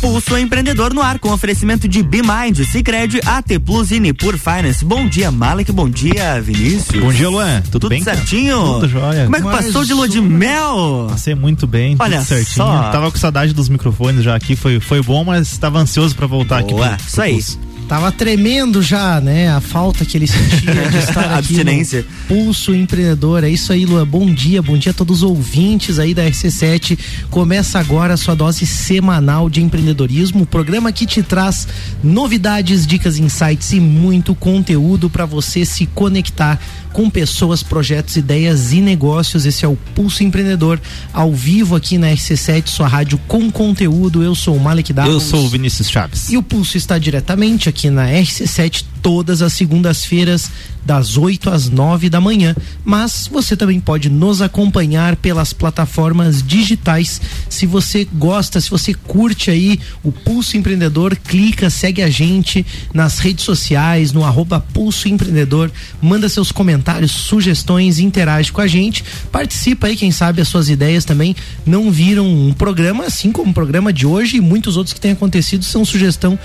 Pulso Empreendedor no ar com oferecimento de BeMind, Cicred, AT Plus e Nipur Finance. Bom dia, Malek. Bom dia, Vinícius. Bom dia, Luan. Tudo, Tudo bem? certinho? Tudo jóia. Como é que Mas passou de lua de mel? Passei muito bem, Olha tudo certinho. só. Tava com saudade dos microfones já aqui, foi, foi bom, mas tava ansioso pra voltar aqui. Boa, pro- pro isso aí. Pulso. Tava tremendo já, né? A falta que ele sentia de estar aqui Abstinência. no Pulso Empreendedor. É isso aí, Luan. Bom dia, bom dia a todos os ouvintes aí da RC7. Começa agora a sua dose semanal de empreendedorismo, o programa que te traz novidades, dicas, insights e muito conteúdo para você se conectar com pessoas, projetos, ideias e negócios. Esse é o Pulso Empreendedor ao vivo aqui na RC7, sua rádio com conteúdo. Eu sou o Malek Davos. Eu sou o Vinícius Chaves. E o Pulso está diretamente aqui na RC7 todas as segundas-feiras, das 8 às 9 da manhã. Mas você também pode nos acompanhar pelas plataformas digitais. Se você gosta, se você curte aí o Pulso Empreendedor, clica, segue a gente nas redes sociais, no arroba Pulso Empreendedor, manda seus comentários, sugestões, interage com a gente, participa aí, quem sabe as suas ideias também não viram um programa, assim como o programa de hoje e muitos outros que têm acontecido são sugestão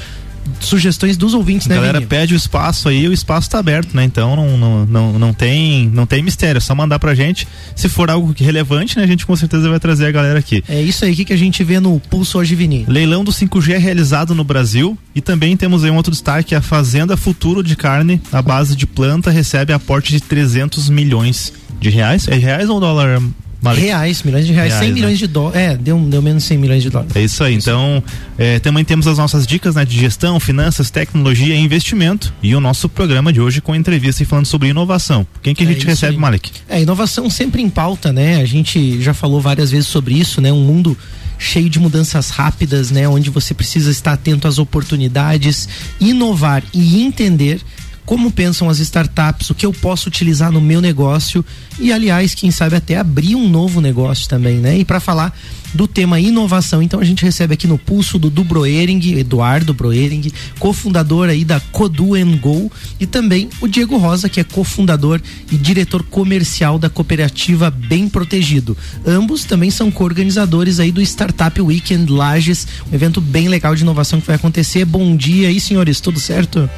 sugestões dos ouvintes, A né, galera Vini? pede o espaço aí, o espaço tá aberto, né? Então não, não, não, não tem não tem mistério, é só mandar pra gente. Se for algo que relevante, né, a gente com certeza vai trazer a galera aqui. É isso aí que, que a gente vê no Pulso hoje, Vini. Leilão do 5G é realizado no Brasil e também temos aí um outro destaque, a Fazenda Futuro de Carne, a base de planta, recebe aporte de 300 milhões de reais. É reais ou dólar, Malik? Reais, milhões de reais, Reais, 100 né? milhões de dólares. É, deu, deu menos 100 milhões de dólares. É isso aí. Então, é, também temos as nossas dicas né, de gestão, finanças, tecnologia e investimento. E o nosso programa de hoje com entrevista e falando sobre inovação. Quem que a É gente isso recebe, aí. Malik? É, inovação sempre em pauta, né? A gente já falou várias vezes sobre isso, né? Um mundo cheio de mudanças rápidas, né? Onde você precisa estar atento às oportunidades, inovar e entender como pensam as startups, o que eu posso utilizar no meu negócio e, aliás, quem sabe até abrir um novo negócio também, né? E para falar do tema inovação, então a gente recebe aqui no pulso do Du Broering, Eduardo Broering, cofundador aí da Codu Go e também o Diego Rosa, que é cofundador e diretor comercial da cooperativa Bem Protegido. Ambos também são co-organizadores aí do Startup Weekend Lages, um evento bem legal de inovação que vai acontecer. Bom dia aí, senhores, tudo certo?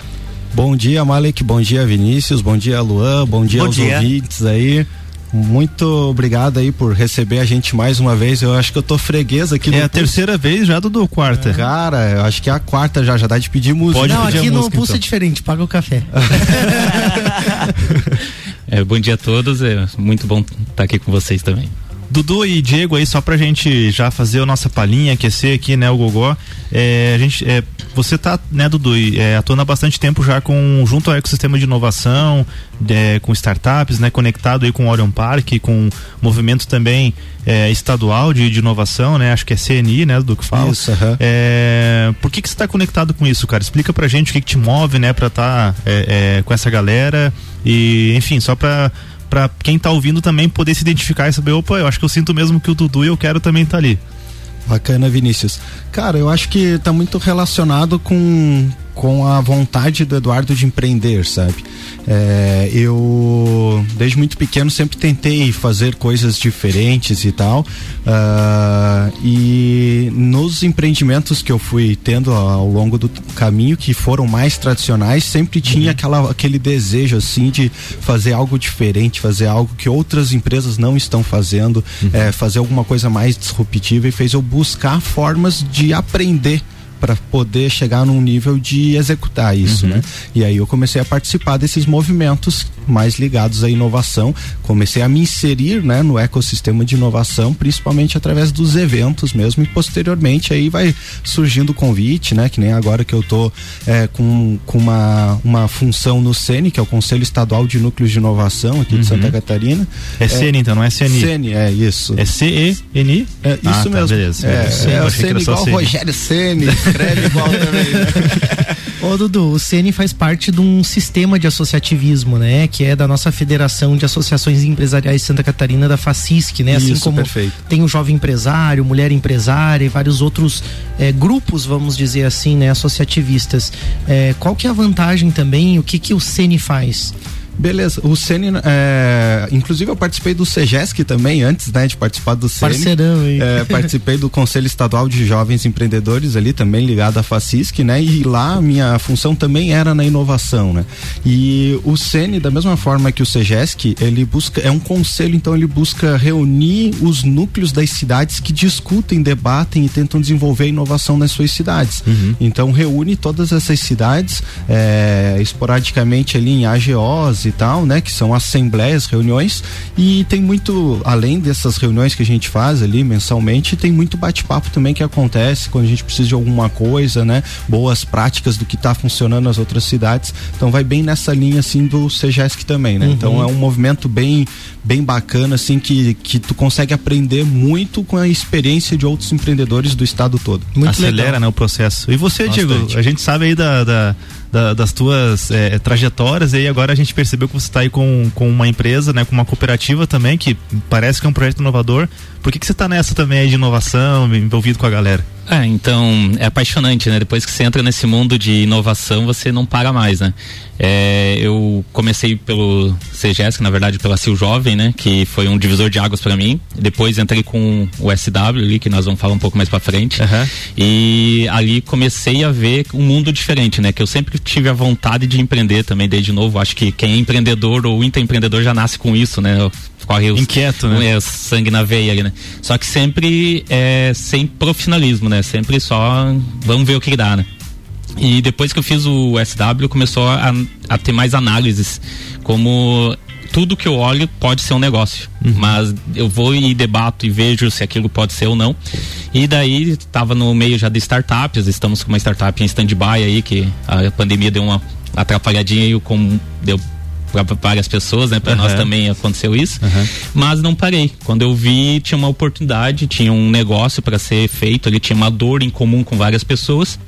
Bom dia, Malek. Bom dia, Vinícius. Bom dia, Luan. Bom dia Bom aos dia. ouvintes aí. Muito obrigado aí por receber a gente mais uma vez. Eu acho que eu tô freguês aqui no É a Pulso. terceira vez já, Dudu, quarta. Cara, eu acho que é a quarta já, já dá de pedir música. Pode Não, pedir a aqui no música, Pulso então. é diferente, paga o café. É, bom dia a todos, é muito bom estar aqui com vocês também. Dudu e Diego aí, só pra gente já fazer a nossa palhinha, aquecer aqui, né, o Gogó. É, a gente, é, você tá, né, Dudu, é, atuando há bastante tempo já com, junto ao ecossistema de inovação, é, com startups, né, conectado aí com o Orion Park, com movimento também é, estadual de, de inovação, né, acho que é CNI, né, Dudu que fala. Isso. É, por que que você está conectado com isso, cara? Explica pra gente o que, que te move, né, pra estar com essa galera e, enfim, só pra, pra quem tá ouvindo também poder se identificar e saber, opa, eu acho que eu sinto mesmo que o Dudu e eu quero também estar ali. Bacana, Vinícius. Cara, eu acho que tá muito relacionado com, com a vontade do Eduardo de empreender, sabe? É, eu, desde muito pequeno, sempre tentei fazer coisas diferentes e tal. ah, e nos empreendimentos que eu fui tendo ao longo do caminho, que foram mais tradicionais, sempre tinha aquela, aquele desejo, assim, de fazer algo diferente, fazer algo que outras empresas não estão fazendo, é, fazer alguma coisa mais disruptiva e fez eu buscar formas de aprender para poder chegar num nível de executar isso, né? E aí eu comecei a participar desses movimentos mais ligados à inovação, comecei a me inserir, né, no ecossistema de inovação, principalmente através dos eventos mesmo e posteriormente aí vai surgindo o convite, né, que nem agora que eu tô é, com, com uma, uma função no CENI, que é o Conselho Estadual de Núcleos de Inovação aqui de Santa Catarina. É, CN então, não é CNI. CENI, é isso. É C-E-N-I? É isso Ah, tá, mesmo. beleza. É, Sim, é eu o Ceni igual. Rogério Ceni, escreve igual também. Né? Ô Dudu, o CN faz parte de um sistema de associativismo, né? Que é da nossa Federação de Associações Empresariais de Santa Catarina, da FACISC, né? assim Isso, como perfeito. tem o Jovem Empresário, Mulher Empresária e vários outros eh, grupos, vamos dizer assim, né? Associativistas. Eh, qual que é a vantagem também? O que que o CN faz? Beleza, o Sene, é, inclusive eu participei do CEGESC também, antes né, de participar do Sene. Parceirão aí. É, participei do Conselho Estadual de Jovens Empreendedores ali, também ligado à FACISC, né? E lá minha função também era na inovação, né? E o Sene, da mesma forma que o CEGESC, ele busca, é um conselho, então ele busca reunir os núcleos das cidades que discutem, debatem e tentam desenvolver inovação nas suas cidades. Uhum. Então reúne todas essas cidades, é, esporadicamente ali em AGOs e tal, né? Que são assembleias, reuniões e tem muito, além dessas reuniões que a gente faz ali mensalmente, tem muito bate-papo também que acontece quando a gente precisa de alguma coisa, né? Boas práticas do que está funcionando nas outras cidades. Então vai bem nessa linha assim do CEGESC também, né? Uhum. Então é um movimento bem bem bacana assim que que tu consegue aprender muito com a experiência de outros empreendedores do estado todo. Muito Acelera, legal. né, o processo. E você, Bastante. Diego, a gente sabe aí da, da da, das tuas é, trajetórias e agora a gente percebeu que você está aí com, com uma empresa, né, com uma cooperativa também, que parece que é um projeto inovador. Por que, que você está nessa também aí de inovação, envolvido com a galera? É, então é apaixonante, né? Depois que você entra nesse mundo de inovação, você não para mais, né? É, eu comecei pelo CGS, na verdade pela Sil Jovem, né? Que foi um divisor de águas para mim. Depois entrei com o SW ali, que nós vamos falar um pouco mais para frente. Uhum. E ali comecei a ver um mundo diferente, né? Que eu sempre tive a vontade de empreender também desde novo. Acho que quem é empreendedor ou intraempreendedor já nasce com isso, né? Corre os, inquieto, né? É, sangue na veia ali, né? Só que sempre é sem profissionalismo, né? Sempre só vamos ver o que dá, né? E depois que eu fiz o SW, começou a, a ter mais análises, como tudo que eu olho pode ser um negócio, uhum. mas eu vou e debato e vejo se aquilo pode ser ou não. E daí estava no meio já de startups, estamos com uma startup em stand-by aí que a pandemia deu uma atrapalhadinha e deu para várias pessoas, né? Para uhum. nós também aconteceu isso. Uhum. Mas não parei. Quando eu vi, tinha uma oportunidade, tinha um negócio para ser feito, ali tinha uma dor em comum com várias pessoas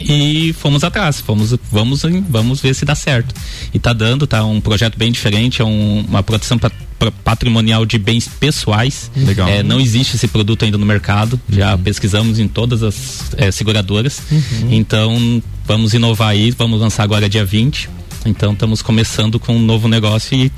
e fomos atrás, fomos, vamos, vamos ver se dá certo. E tá dando, tá um projeto bem diferente, é um, uma proteção patrimonial de bens pessoais. Legal. É, não existe esse produto ainda no mercado. Uhum. Já pesquisamos em todas as é, seguradoras. Uhum. Então, vamos inovar aí, vamos lançar agora dia 20 então estamos começando com um novo negócio e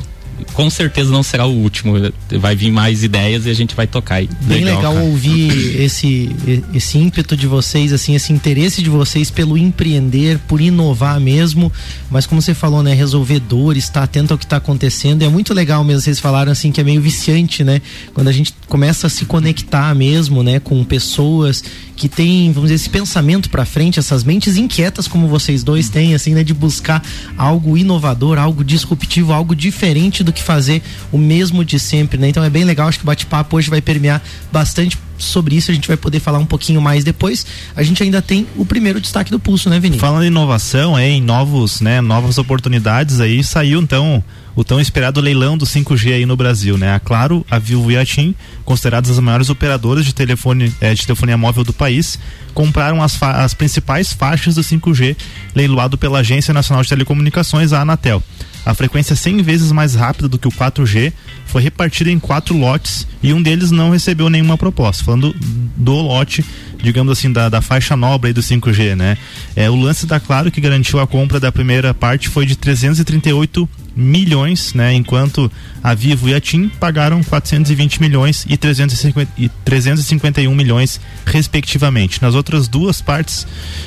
com certeza não será o último. Vai vir mais ideias e a gente vai tocar aí. Bem legal, legal ouvir esse, esse ímpeto de vocês, assim, esse interesse de vocês pelo empreender, por inovar mesmo. Mas como você falou, né? Resolver dores, estar tá atento ao que está acontecendo. É muito legal mesmo. Vocês falaram assim que é meio viciante, né? Quando a gente começa a se conectar mesmo, né? Com pessoas que têm, vamos dizer, esse pensamento para frente, essas mentes inquietas como vocês dois têm, assim, né? De buscar algo inovador, algo disruptivo, algo diferente do que fazer o mesmo de sempre, né? Então é bem legal, acho que o bate-papo hoje vai permear bastante sobre isso, a gente vai poder falar um pouquinho mais depois. A gente ainda tem o primeiro destaque do pulso, né, Vinícius? Falando em inovação, em novos, né, novas oportunidades aí, saiu então o tão esperado leilão do 5G aí no Brasil, né? A Claro, a Vivo e a TIM, consideradas as maiores operadoras de telefone, é, de telefonia móvel do país, compraram as, as principais faixas do 5G leiloado pela Agência Nacional de Telecomunicações, a Anatel. A frequência 100 vezes mais rápida do que o 4G foi repartida em quatro lotes e um deles não recebeu nenhuma proposta. Falando do lote, digamos assim, da, da faixa nobre do 5G, né? É, o lance da Claro que garantiu a compra da primeira parte foi de 338 milhões, né? Enquanto a Vivo e a TIM pagaram 420 milhões e, 350, e 351 milhões, respectivamente. Nas outras duas partes,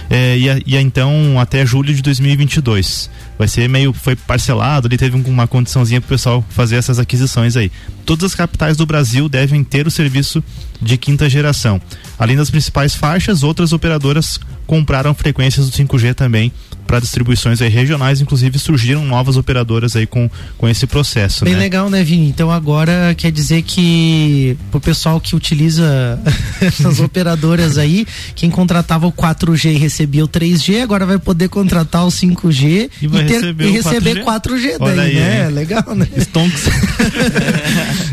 é, ia, ia então até julho de 2022 vai ser meio foi parcelado, ele teve uma condiçãozinha para o pessoal fazer essas aquisições aí. Todas as capitais do Brasil devem ter o serviço de quinta geração. Além das principais faixas, outras operadoras compraram frequências do 5G também para distribuições regionais, inclusive surgiram novas operadoras aí com, com esse processo. Bem né? legal, né, Vini? Então agora quer dizer que pro pessoal que utiliza essas operadoras aí, quem contratava o 4G e recebia o 3G, agora vai poder contratar o 5G e, vai ter, receber, e receber 4G, 4G daí, aí, né? É. Legal, né? Stonks.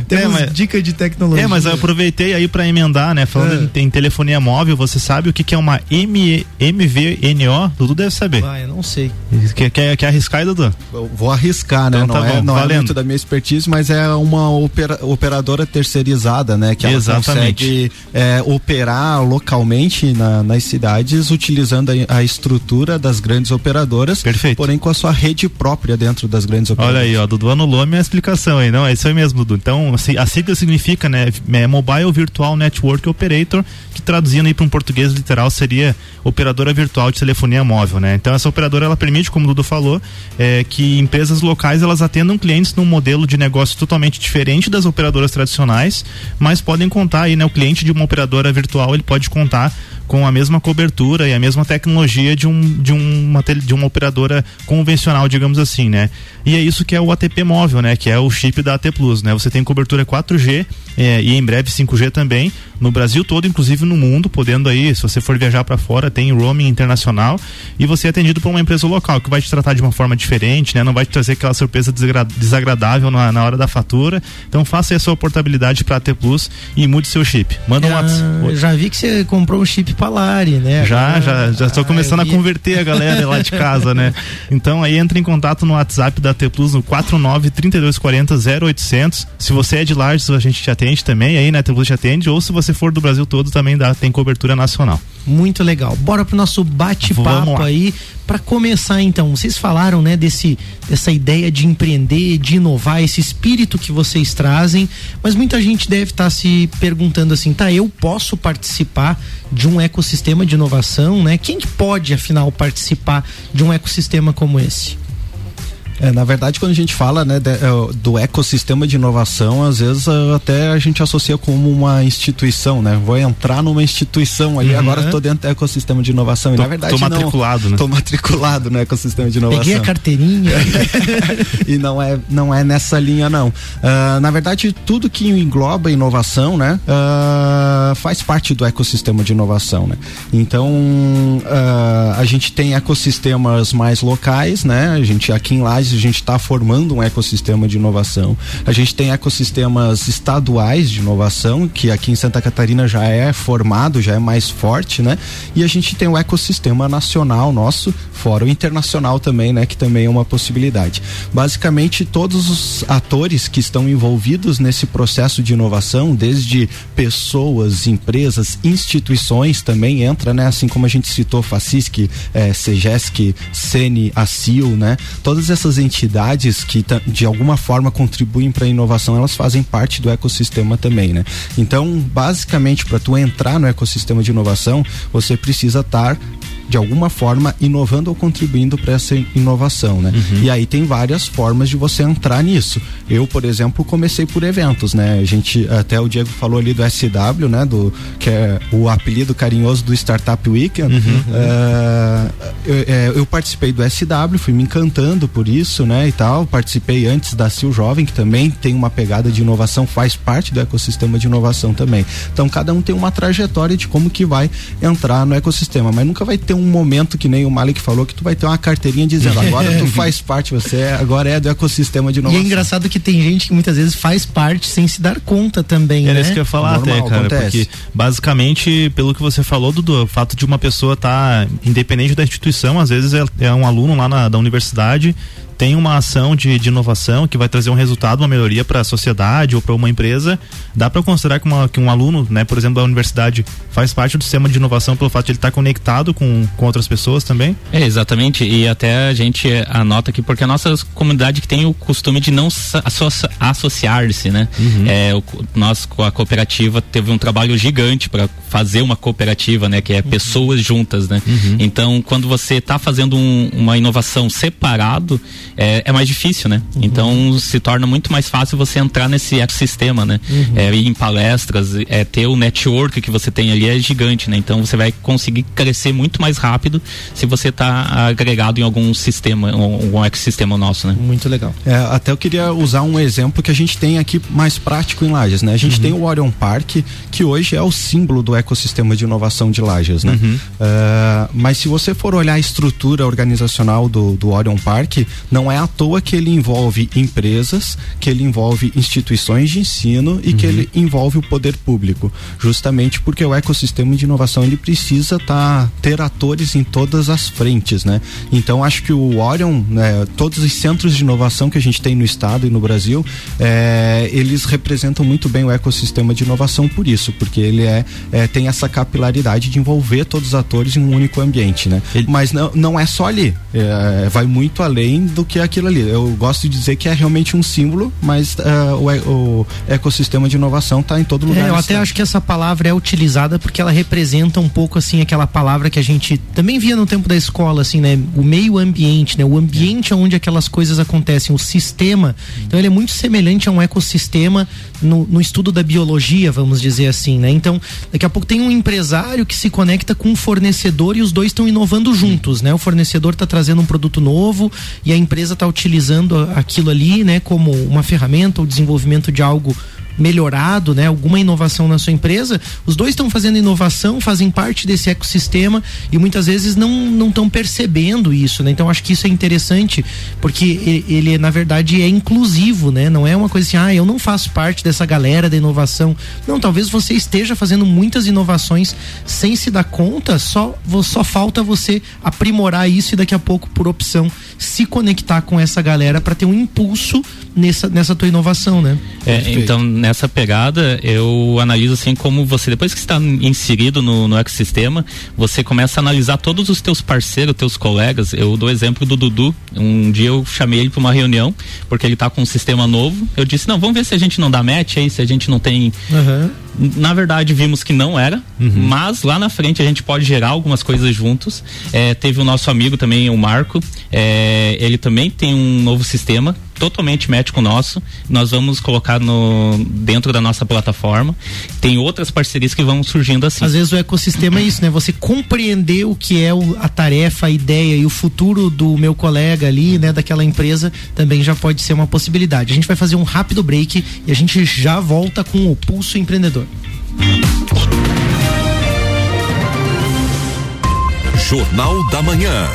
Temos é, mas, dica de tecnologia. É, mas eu aproveitei aí para emendar, né? Falando é. em, em, telefonia móvel, você sabe o que, que é uma ME, MVNO, Dudu deve saber. Ah, eu não sei. Quer, quer, quer arriscar aí, Dudu? Eu vou arriscar, né? Então não tá é, bom, não é muito da minha expertise, mas é uma opera- operadora terceirizada, né? Que ela Exatamente. consegue é, operar localmente na- nas cidades utilizando a, a estrutura das grandes operadoras, Perfeito. porém com a sua rede própria dentro das grandes operadoras. Olha aí, ó, Dudu anulou a minha explicação aí, não, é isso aí mesmo, Dudu. Então, assim, a sigla significa, né, é Mobile Virtual Network Operator, que traduzindo aí para um português literal seria operadora virtual de telefonia móvel, né? Então, essa operadora, ela permite, como o Dudu falou, é, que empresas locais, elas atendam clientes num modelo de negócio totalmente diferente das operadoras tradicionais, mas podem contar aí, né, o cliente de uma operadora virtual, ele pode contar com a mesma cobertura e a mesma tecnologia de, um, de, uma, de uma operadora convencional, digamos assim, né? E é isso que é o ATP móvel, né? Que é o chip da AT Plus, né? Você tem cobertura 4G eh, e em breve 5G também no Brasil todo, inclusive no mundo, podendo aí, se você for viajar para fora, tem roaming internacional e você é atendido por uma empresa local que vai te tratar de uma forma diferente, né? Não vai te trazer aquela surpresa desagra- desagradável na, na hora da fatura. Então faça aí a sua portabilidade para AT Plus e mude seu chip. Manda um Ah, WhatsApp. já vi que você comprou um chip pra Lari, né? Já, Agora- já, já estou Ah, começando a converter a galera lá de casa, né? Então aí entra em contato no WhatsApp da T Plus no 49 3240 0800. Se você é de Lages, a gente te atende também, aí na T Plus te atende, ou se você for do Brasil todo também dá, tem cobertura nacional. Muito legal. Bora pro nosso bate-papo aí. Pra começar então, vocês falaram, né, desse dessa ideia de empreender, de inovar, esse espírito que vocês trazem, mas muita gente deve estar se perguntando assim, tá, eu posso participar de um ecossistema de inovação, né? Quem que pode afinal participar de um ecossistema como esse? É, na verdade, quando a gente fala né, de- eh, do ecossistema de inovação, às vezes eh, até a gente associa como uma instituição, né? Vou entrar numa instituição ali, Uhum. agora estou dentro do ecossistema de inovação. E Tô- na verdade, tô não. matriculado, né? Tô matriculado no ecossistema de inovação. Peguei a carteirinha. e não é, não é nessa linha, não. Ah, na verdade, tudo que engloba inovação, né, ah, faz parte do ecossistema de inovação, né? Então, ah, a gente tem ecossistemas mais locais, né? A gente aqui em Lages a gente está formando um ecossistema de inovação. A gente tem ecossistemas estaduais de inovação que aqui em Santa Catarina já é formado, já é mais forte, né? E a gente tem o ecossistema nacional nosso, fora o internacional também, né? Que também é uma possibilidade. Basicamente, todos os atores que estão envolvidos nesse processo de inovação, desde pessoas, empresas, instituições também entra, né? Assim como a gente citou Facisc, eh, Segesc, Sene, Acil, né? Todas essas entidades que de alguma forma contribuem para a inovação, elas fazem parte do ecossistema também, né? Então, basicamente, para tu entrar no ecossistema de inovação, você precisa estar de alguma forma inovando ou contribuindo para essa inovação, né? E aí tem várias formas de você entrar nisso. Eu, por exemplo, comecei por eventos, né? A gente até o Diego falou ali do SW, né? Do que é o apelido carinhoso do Startup Weekend. É, eu, é, eu participei do SW, fui me encantando por isso, né? E tal. Participei antes da Sil Jovem, que também tem uma pegada de inovação, faz parte do ecossistema de inovação também. Então cada um tem uma trajetória de como que vai entrar no ecossistema, mas nunca vai ter um momento que nem o Malik falou que tu vai ter uma carteirinha dizendo agora tu faz parte, você é- agora é do ecossistema de E é engraçado que tem gente que muitas vezes faz parte sem se dar conta também, Era né? isso que eu ia falar Normal, até, cara. acontece. Porque, basicamente, pelo que você falou, Dudu, o fato de uma pessoa estar independente da instituição, às vezes é, é um aluno lá na, da universidade, tem uma ação de, de inovação que vai trazer um resultado, uma melhoria para a sociedade ou para uma empresa, dá para considerar que, uma- que um aluno, né, por exemplo, da universidade, faz parte do sistema de inovação pelo fato de ele estar conectado com, com outras pessoas também? É, exatamente. E até a gente anota aqui, porque a nossa comunidade que tem o costume de não associar-se, né? É, o, nós, com a cooperativa, teve um trabalho gigante para fazer uma cooperativa, né? Que é pessoas juntas, né? Então, quando você está fazendo um- uma inovação separado, é, é mais difícil, né? Então, se torna muito mais fácil você entrar nesse ecossistema, né? É, ir em palestras, é, ter o network que você tem ali é gigante, né? Então, você vai conseguir crescer muito mais rápido se você está agregado em algum sistema, um, algum ecossistema nosso, né? Muito legal. É, até eu queria usar um exemplo que a gente tem aqui mais prático em Lages, né? A gente tem o Orion Park, que hoje é o símbolo do ecossistema de inovação de Lages, né? É, mas se você for olhar a estrutura organizacional do, do Orion Park, Não é à toa que ele envolve empresas, que ele envolve instituições de ensino e uhum. que ele envolve o poder público, justamente porque o ecossistema de inovação ele precisa tá, ter atores em todas as frentes, né? Então acho que o Orion, né, todos os centros de inovação que a gente tem no estado e no Brasil, é, eles representam muito bem o ecossistema de inovação por isso, porque ele é, é tem essa capilaridade de envolver todos os atores em um único ambiente, né? Ele... Mas não, não é só ali, é, vai muito além do que aquilo ali. Eu gosto de dizer que é realmente um símbolo, mas uh, o, o, ecossistema de inovação está em todo lugar. É, eu até cidade. acho que essa palavra é utilizada porque ela representa um pouco assim aquela palavra que a gente também via no tempo da escola, assim, né? O meio ambiente, né? O ambiente é. onde aquelas coisas acontecem, o sistema. Então ele é muito semelhante a um ecossistema no, no estudo da biologia, vamos dizer assim, né? Então daqui a pouco tem um empresário que se conecta com um fornecedor e os dois estão inovando juntos, né? O fornecedor está trazendo um produto novo e a empresa está utilizando aquilo ali, né, como uma ferramenta ou desenvolvimento de algo melhorado, né, alguma inovação na sua empresa, os dois estão fazendo inovação, fazem parte desse ecossistema e muitas vezes não não estão percebendo isso, né? Então acho que isso é interessante porque ele, na verdade é inclusivo, né? Não é uma coisa assim, ah, eu não faço parte dessa galera da inovação. Não, talvez você esteja fazendo muitas inovações sem se dar conta, só só falta você aprimorar isso e daqui a pouco por opção se conectar com essa galera para ter um impulso nessa nessa tua inovação, né? É, então nessa pegada, eu analiso assim como você, depois que está inserido no, no ecossistema, você começa a analisar todos os teus parceiros, teus colegas. Eu dou exemplo do Dudu. Um dia eu chamei ele para uma reunião, porque ele está com um sistema novo. Eu disse, não, vamos ver se a gente não dá match aí, se a gente não tem. Uhum. Na verdade, vimos que não era, uhum. mas lá na frente a gente pode gerar algumas coisas juntos. É, teve o nosso amigo também, o Marco. É, ele também tem um novo sistema totalmente médico nosso. Nós vamos colocar no dentro da nossa plataforma. Tem outras parcerias que vão surgindo assim. Às vezes o ecossistema é isso, né? Você compreender o que é o, a tarefa, a ideia e o futuro do meu colega ali, né, daquela empresa, também já pode ser uma possibilidade. A gente vai fazer um rápido break e a gente já volta com o Pulso Empreendedor. Jornal da Manhã.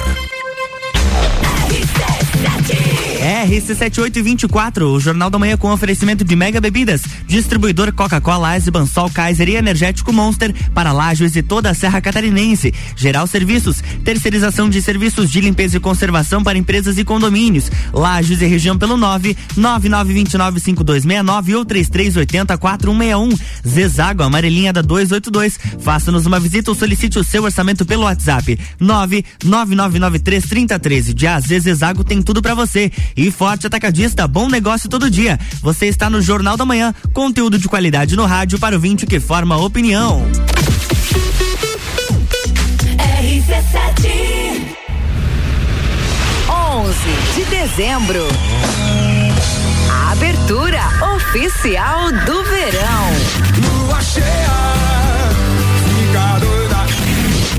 RC7824, o Jornal da Manhã com oferecimento de Mega Bebidas, distribuidor Coca-Cola, Eisenbahn, Sol, Kaiser e Energético Monster para Lages e toda a Serra Catarinense. Geral Serviços, terceirização de serviços de limpeza e conservação para empresas e condomínios. Lages e região pelo 9 99295269 ou 33804161. Zezago, amarelinha da 282. Faça-nos uma visita ou solicite o seu orçamento pelo WhatsApp 999933013. De AZ Zezago tem tudo para você. E Forte Atacadista, bom negócio todo dia. Você está no Jornal da Manhã, conteúdo de qualidade no rádio para o vinte que forma opinião. RC7 11 de dezembro. A abertura oficial do verão. Lua cheia, fica doida.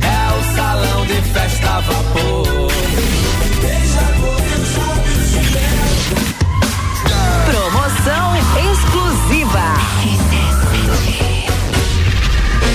É o salão de festa vapor.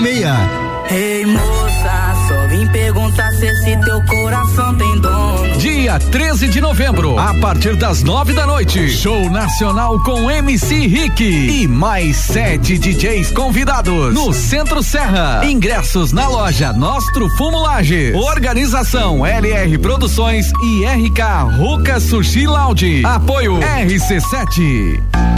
1206. Ei moça, só vim perguntar se esse teu coração tem dono. Dia 13 de novembro, a partir das nove da noite, show nacional com MC Rick e mais sete DJs convidados no Centro Serra. Ingressos na loja Nostro Fumulage. Organização LR Produções e RK Ruca Sushi Lounge. Apoio RC7.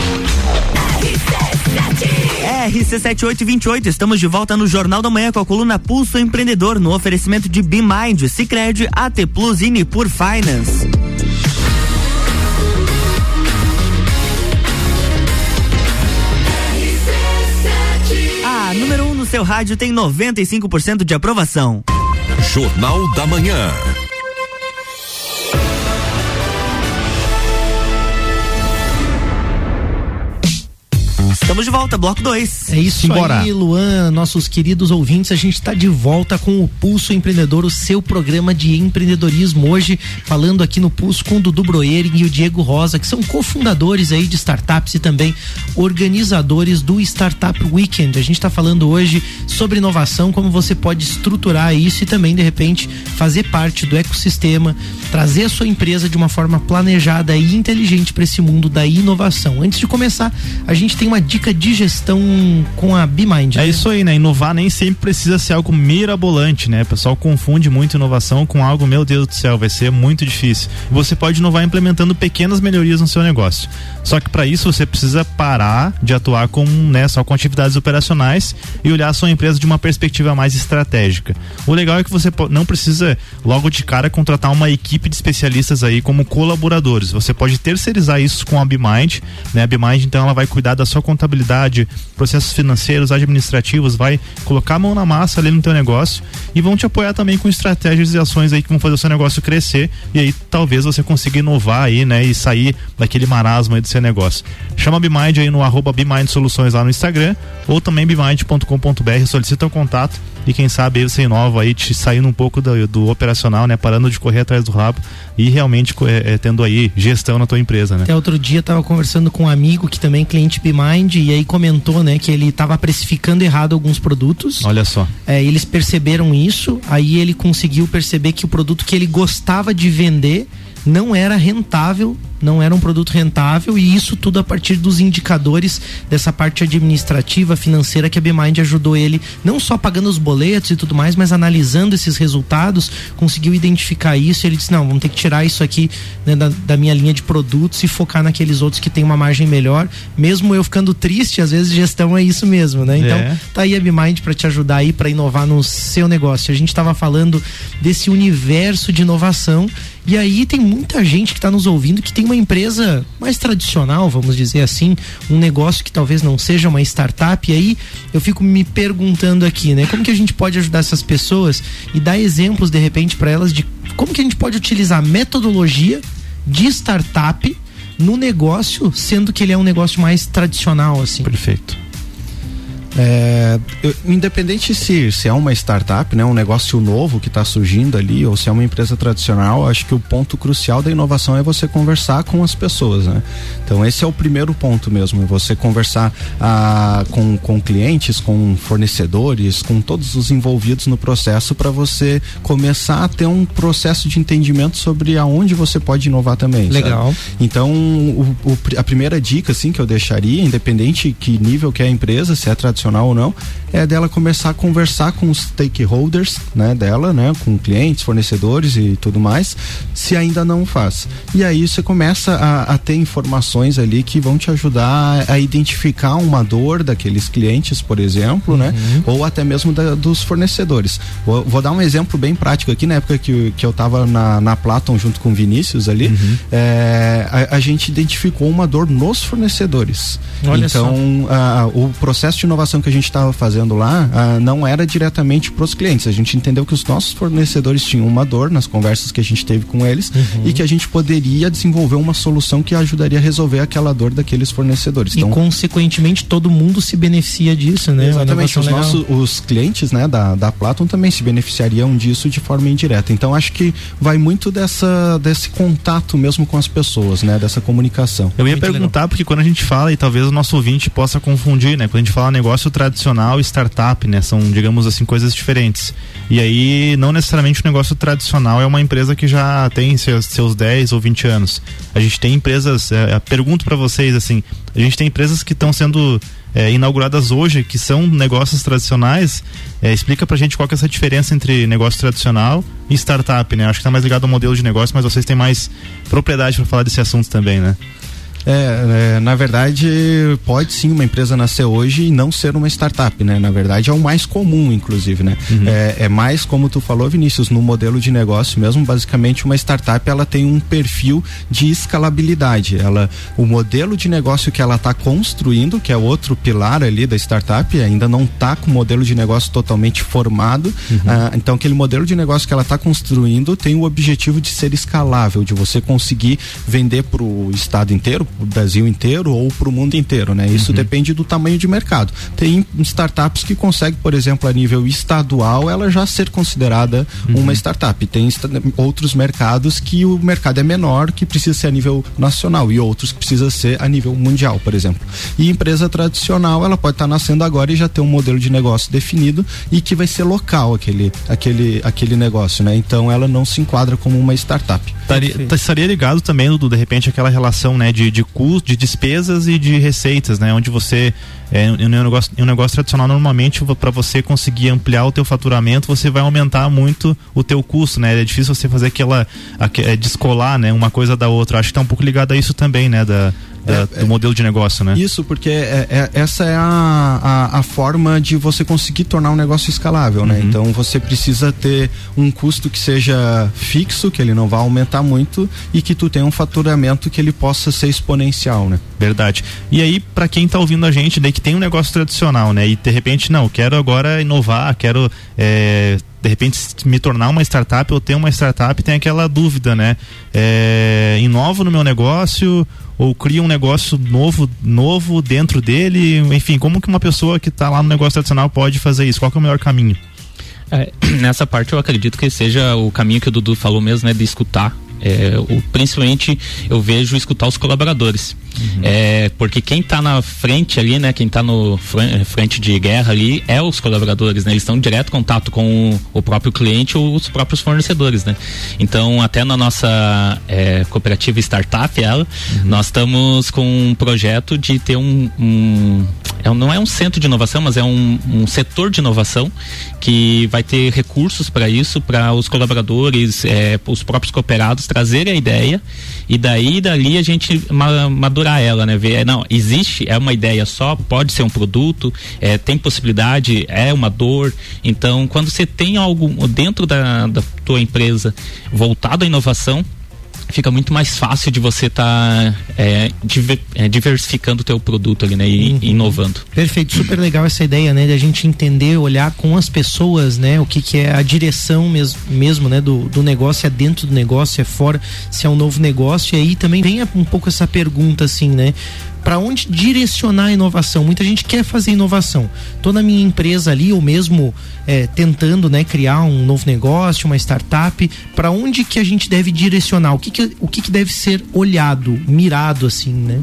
RC7828, estamos de volta no Jornal da Manhã com a coluna Pulso Empreendedor no oferecimento de BeMind, Cicred, AT Plus e Nipur Finance. A número 1 um no seu rádio tem 95% de aprovação. Jornal da Manhã. Estamos de volta, bloco 2. É isso Simbora. aí, Luan, nossos queridos ouvintes. A gente está de volta com o Pulso Empreendedor, o seu programa de empreendedorismo. Hoje, falando aqui no Pulso com o Dudu Broering e o Diego Rosa, que são cofundadores aí de startups e também organizadores do Startup Weekend. A gente está falando hoje sobre inovação, como você pode estruturar isso e também, de repente, fazer parte do ecossistema, trazer a sua empresa de uma forma planejada e inteligente para esse mundo da inovação. Antes de começar, a gente tem uma dica de gestão com a BeMind. É né? isso aí, né? Inovar nem sempre precisa ser algo mirabolante, né? O pessoal confunde muito inovação com algo, meu Deus do céu, vai ser muito difícil. Você pode inovar implementando pequenas melhorias no seu negócio. Só que para isso você precisa parar de atuar com, né, só com atividades operacionais e olhar a sua empresa de uma perspectiva mais estratégica. O legal é que você não precisa logo de cara contratar uma equipe de especialistas aí como colaboradores. Você pode terceirizar isso com a BeMind, né? A BeMind então ela vai cuidar da sua contabilidade, processos financeiros, administrativos, vai colocar a mão na massa ali no teu negócio e vão te apoiar também com estratégias e ações aí que vão fazer o seu negócio crescer e aí talvez você consiga inovar aí, né, e sair daquele marasmo aí do seu negócio. Chama a BeMind aí no arroba BeMind Soluções lá no Instagram ou também bemind.com.br, solicita o contato e quem sabe você inova aí, te saindo um pouco do, do operacional, né, parando de correr atrás do rabo e realmente é, é, tendo aí gestão na tua empresa, né? Até outro dia tava conversando com um amigo que também é cliente BeMind e aí comentou, né, que ele estava precificando errado alguns produtos. Olha só. É, eles perceberam isso, aí ele conseguiu perceber que o produto que ele gostava de vender não era rentável, não era um produto rentável e isso tudo a partir dos indicadores dessa parte administrativa, financeira que a BeMind ajudou ele, não só pagando os boletos e tudo mais, mas analisando esses resultados, conseguiu identificar isso e ele disse, não, vamos ter que tirar isso aqui né, da, da, minha linha de produtos e focar naqueles outros que tem uma margem melhor, mesmo eu ficando triste, às vezes gestão é isso mesmo, né? Então, É. tá aí a BeMind para te ajudar aí para inovar no seu negócio. A gente estava falando desse universo de inovação e aí tem muita gente que está nos ouvindo que tem uma empresa mais tradicional, vamos dizer assim, um negócio que talvez não seja uma startup. E aí eu fico me perguntando aqui, né? Como que a gente pode ajudar essas pessoas e dar exemplos de repente para elas de como que a gente pode utilizar metodologia de startup no negócio, sendo que ele é um negócio mais tradicional assim. Perfeito. É, eu, independente se, se é uma startup, né, um negócio novo que está surgindo ali, ou se é uma empresa tradicional, acho que o ponto crucial da inovação é você conversar com as pessoas, né? Então esse é o primeiro ponto mesmo, você conversar ah, com, com clientes, com fornecedores, com todos os envolvidos no processo para você começar a ter um processo de entendimento sobre aonde você pode inovar também. Legal. Sabe? Então o, o, a primeira dica assim que eu deixaria, independente que nível que é a empresa, se é tradicional ou não, é dela começar a conversar com os stakeholders, né, dela, né, com clientes, fornecedores e tudo mais, se ainda não faz. E aí você começa a, a ter informações ali que vão te ajudar a, a identificar uma dor daqueles clientes, por exemplo, né, ou até mesmo da, dos fornecedores. Vou, vou, dar um exemplo bem prático aqui, na época que, que eu estava na, na Platon junto com o Vinícius ali, é, a, a, gente identificou uma dor nos fornecedores. Olha então, o processo de inovação que a gente estava fazendo lá ah, não era diretamente para os clientes. A gente entendeu que os nossos fornecedores tinham uma dor nas conversas que a gente teve com eles Uhum. e que a gente poderia desenvolver uma solução que ajudaria a resolver aquela dor daqueles fornecedores. E consequentemente todo mundo se beneficia disso, né? Exatamente, os legal. nossos os clientes, né, da, da Platon também se beneficiariam disso de forma indireta. Então acho que vai muito dessa desse contato mesmo com as pessoas, né, dessa comunicação. Eu ia perguntar porque quando a gente fala e talvez o nosso ouvinte possa confundir, né, quando a gente fala negócio tradicional e startup, né, são digamos assim coisas diferentes. E aí não necessariamente o negócio tradicional é uma empresa que já tem seus, seus 10 ou 20 anos. A gente tem empresas, é, pergunto para vocês assim, a gente tem empresas que estão sendo é, inauguradas hoje, que são negócios tradicionais. É, explica pra gente qual que é essa diferença entre negócio tradicional e startup, né? Acho que tá mais ligado ao modelo de negócio, mas vocês têm mais propriedade para falar desse assunto também, né? É, é, na verdade, pode sim uma empresa nascer hoje e não ser uma startup, né? Na verdade, é o mais comum, inclusive, né? É, é mais, como tu falou, Vinícius, no modelo de negócio mesmo, basicamente uma startup ela tem um perfil de escalabilidade. Ela, o modelo de negócio que ela está construindo, que é outro pilar ali da startup, ainda não está com o modelo de negócio totalmente formado. Ah, então, aquele modelo de negócio que ela está construindo tem o objetivo de ser escalável, de você conseguir vender para o estado inteiro, o Brasil inteiro ou para o mundo inteiro, né? Isso depende do tamanho de mercado. Tem startups que conseguem, por exemplo, a nível estadual, ela já ser considerada uma startup. Tem outros mercados que o mercado é menor, que precisa ser a nível nacional e outros que precisa ser a nível mundial, por exemplo. E empresa tradicional, ela pode estar nascendo agora e já ter um modelo de negócio definido e que vai ser local aquele aquele aquele negócio, né? Então ela não se enquadra como uma startup. Estaria, tá- estaria ligado também, Dudu, de repente, aquela relação né, de, de custo, de despesas e de receitas, né? Onde você, é, em um negócio, em um negócio tradicional, normalmente, para você conseguir ampliar o teu faturamento, você vai aumentar muito o teu custo, né? É difícil você fazer aquela, aque- é, descolar, né? Uma coisa da outra. Acho que tá um pouco ligado a isso também, né? Da, da- do modelo de negócio, né? Isso, porque é- é- essa é a, a, a forma de você conseguir tornar um negócio escalável, né? Então você precisa ter um custo que seja fixo, que ele não vai aumentar muito e que tu tenha um faturamento que ele possa ser exponencial, né? Verdade. E aí, pra quem tá ouvindo a gente, daí que tem um negócio tradicional, né? E de repente, não, quero agora inovar, quero é, de repente me tornar uma startup ou ter uma startup, tem aquela dúvida, né? É, inovo no meu negócio ou crio um negócio novo, novo dentro dele, enfim, como que uma pessoa que tá lá no negócio tradicional pode fazer isso? Qual é o melhor caminho? É, nessa parte eu acredito que seja o caminho que o Dudu falou mesmo, né, de escutar. É, o, principalmente eu vejo escutar os colaboradores. É, porque quem está na frente ali, né, quem está no frente de guerra ali é os colaboradores, né? Eles estão em direto contato com o, o próprio cliente ou os próprios fornecedores, né? Então, até na nossa é, cooperativa startup, ela, nós estamos com um projeto de ter um, um é não é um centro de inovação, mas é um, um setor de inovação que vai ter recursos para isso, para os colaboradores, é, os próprios cooperados trazerem a ideia e daí dali a gente ma- madurar ela, né? Ver, não, existe, é uma ideia só, pode ser um produto, é, tem possibilidade, é uma dor. Então, quando você tem algo dentro da, da tua empresa voltado à inovação, fica muito mais fácil de você estar diversificando o teu produto ali, né? E inovando. Perfeito, super legal essa ideia, né? De a gente entender, olhar com as pessoas, né? O que, que é a direção mesmo, mesmo né? Do, do negócio, é dentro do negócio, é fora, se é um novo negócio. E aí também vem um pouco essa pergunta, assim, né? Para onde direcionar a inovação. Muita gente quer fazer inovação. Tô na minha empresa ali, ou mesmo é, tentando né, criar um novo negócio, uma startup. Para onde que a gente deve direcionar? O que, que, o que, que deve ser olhado, mirado assim, né?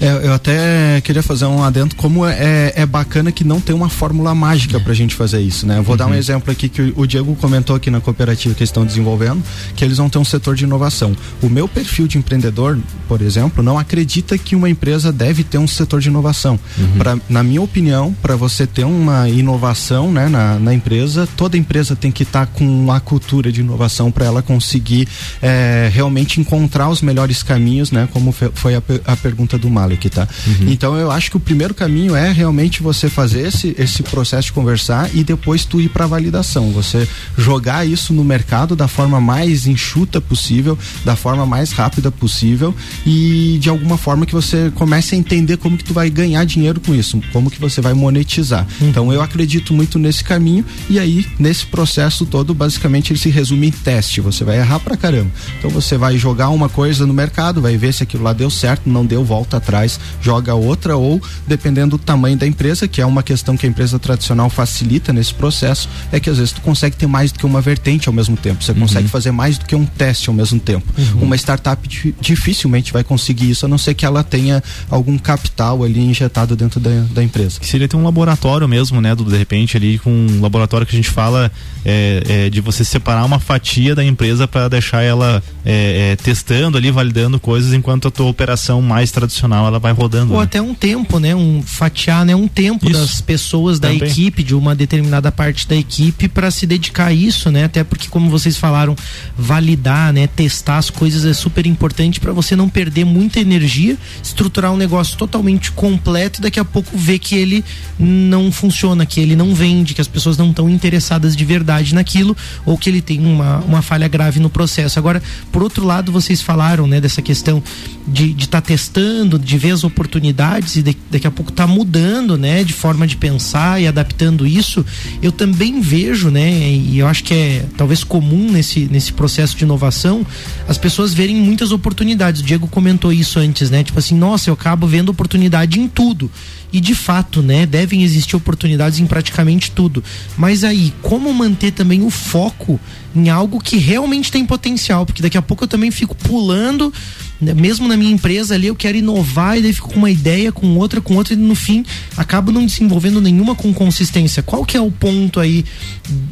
É, eu até queria fazer um adendo como é, é bacana que não tem uma fórmula mágica é. pra gente fazer isso, né? Eu vou uhum. dar um exemplo aqui que o Diego comentou aqui na cooperativa que eles estão desenvolvendo, que eles vão ter um setor de inovação. O meu perfil de empreendedor, por exemplo, não acredita que uma empresa deve ter um setor de inovação. Uhum. Pra, na minha opinião, para você ter uma inovação né, na, na empresa, toda empresa tem que estar tá com uma cultura de inovação para ela conseguir é, realmente encontrar os melhores caminhos, né? Como foi a, a pergunta do Mar aqui, tá? Uhum. Então eu acho que o primeiro caminho é realmente você fazer esse, esse processo de conversar e depois tu ir para validação. Você jogar isso no mercado da forma mais enxuta possível, da forma mais rápida possível e de alguma forma que você comece a entender como que tu vai ganhar dinheiro com isso, como que você vai monetizar. Uhum. Então eu acredito muito nesse caminho e aí nesse processo todo basicamente ele se resume em teste. Você vai errar pra caramba. Então você vai jogar uma coisa no mercado, vai ver se aquilo lá deu certo, não deu, volta atrás atrás, joga outra ou dependendo do tamanho da empresa, que é uma questão que a empresa tradicional facilita nesse processo, é que às vezes tu consegue ter mais do que uma vertente ao mesmo tempo, você uhum. consegue fazer mais do que um teste ao mesmo tempo. Uhum. Uma startup dificilmente vai conseguir isso, a não ser que ela tenha algum capital ali injetado dentro da, da empresa. Que seria ter um laboratório mesmo, né, do de repente ali com um laboratório que a gente fala é, é, de você separar uma fatia da empresa para deixar ela é, é, testando ali, validando coisas enquanto a tua operação mais tradicional ela vai rodando. Ou né? até um tempo, né? Um fatiar, né? Um tempo isso. das pessoas da Também. equipe, de uma determinada parte da equipe para se dedicar a isso, né? Até porque como vocês falaram, validar, né? Testar as coisas é super importante para você não perder muita energia, estruturar um negócio totalmente completo e daqui a pouco ver que ele não funciona, que ele não vende, que as pessoas não estão interessadas de verdade naquilo ou que ele tem uma, uma falha grave no processo. Agora, por outro lado, vocês falaram, né, dessa questão de estar tá testando, de ver as oportunidades e daqui a pouco tá mudando, né, de forma de pensar e adaptando isso, eu também vejo, né, e eu acho que é talvez comum nesse, nesse processo de inovação, as pessoas verem muitas oportunidades. O Diego comentou isso antes, né? Tipo assim, nossa, eu acabo vendo oportunidade em tudo. E de fato, né, devem existir oportunidades em praticamente tudo. Mas aí, como manter também o foco em algo que realmente tem potencial? Porque daqui a pouco eu também fico pulando né, mesmo na minha empresa ali eu quero inovar e daí fico com uma ideia, com outra, com outra e no fim acabo não desenvolvendo nenhuma com consistência. Qual que é o ponto aí,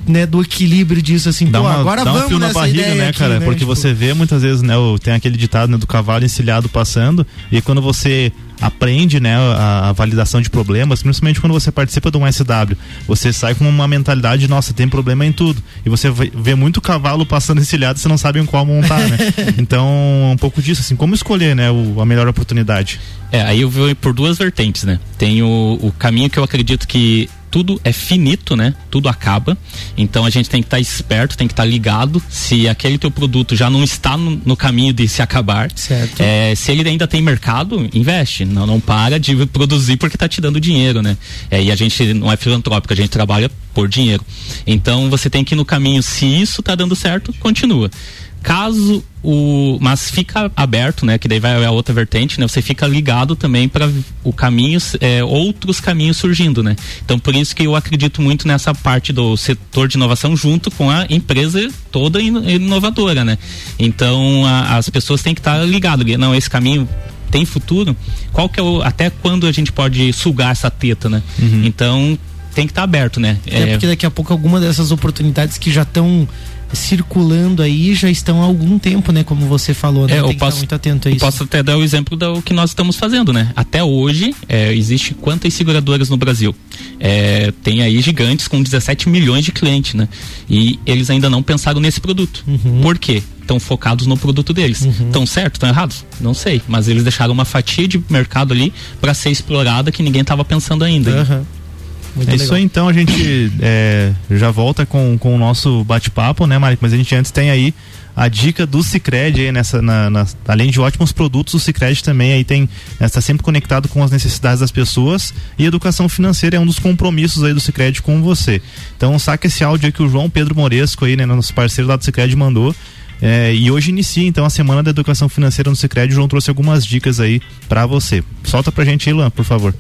né, do equilíbrio disso assim? Dá Pô, uma, agora dá vamos um fio na barriga, né, aqui, cara? Né? Porque tipo... você vê muitas vezes, né, tem aquele ditado né, do cavalo encilhado passando e quando você aprende né, a, a, validação de problemas, principalmente quando você participa de um SW. Você sai com uma mentalidade, nossa, tem problema em tudo. E você vê muito cavalo passando encilhado, você não sabe em qual montar, né? então, um pouco disso, assim, como escolher né, o, a melhor oportunidade? É, aí eu vou por duas vertentes, né? Tem o, o caminho que eu acredito que tudo é finito, né? Tudo acaba. Então a gente tem que estar tá esperto, tem que estar tá ligado se aquele teu produto já não está no, no caminho de se acabar. Certo. É, se ele ainda tem mercado, investe. Não, não para de produzir porque está te dando dinheiro, né? É, e a gente não é filantrópico, a gente trabalha por dinheiro. Então você tem que ir no caminho. Se isso está dando certo, continua. Caso o. Mas fica aberto, né? Que daí vai a outra vertente, né? Você fica ligado também para o caminho, é, outros caminhos surgindo, né? Então por isso que eu acredito muito nessa parte do setor de inovação junto com a empresa toda inovadora, né? Então a, as pessoas têm que estar ligadas. Não, esse caminho tem futuro. Qual que é o. Até quando a gente pode sugar essa teta, né? Uhum. Então tem que estar aberto, né? É, é porque daqui a pouco alguma dessas oportunidades que já estão circulando aí já estão há algum tempo, né? Como você falou, né? É, eu posso, muito atento a isso. posso até dar o exemplo do que nós estamos fazendo, né? Até hoje, é, existe quantas seguradoras no Brasil? É, tem aí gigantes com 17 milhões de clientes, né? E eles ainda não pensaram nesse produto. Uhum. Por quê? Estão focados no produto deles. Estão uhum. certo? Estão errados? Não sei. Mas eles deixaram uma fatia de mercado ali para ser explorada que ninguém estava pensando ainda. Uhum. Muito é legal. isso aí, então a gente é, já volta com, com o nosso bate-papo, né, Mari? Mas a gente antes tem aí a dica do Cicred aí nessa, na, na, além de ótimos produtos, o Cicred também aí tem, está sempre conectado com as necessidades das pessoas e educação financeira é um dos compromissos aí do Cicred com você. Então saca esse áudio aí que o João Pedro Moresco aí, né, nosso parceiro lá do Cicred mandou É, e hoje inicia então a semana da educação financeira no Sicredi. O João trouxe algumas dicas aí para você. Solta pra gente aí, Luan, por favor.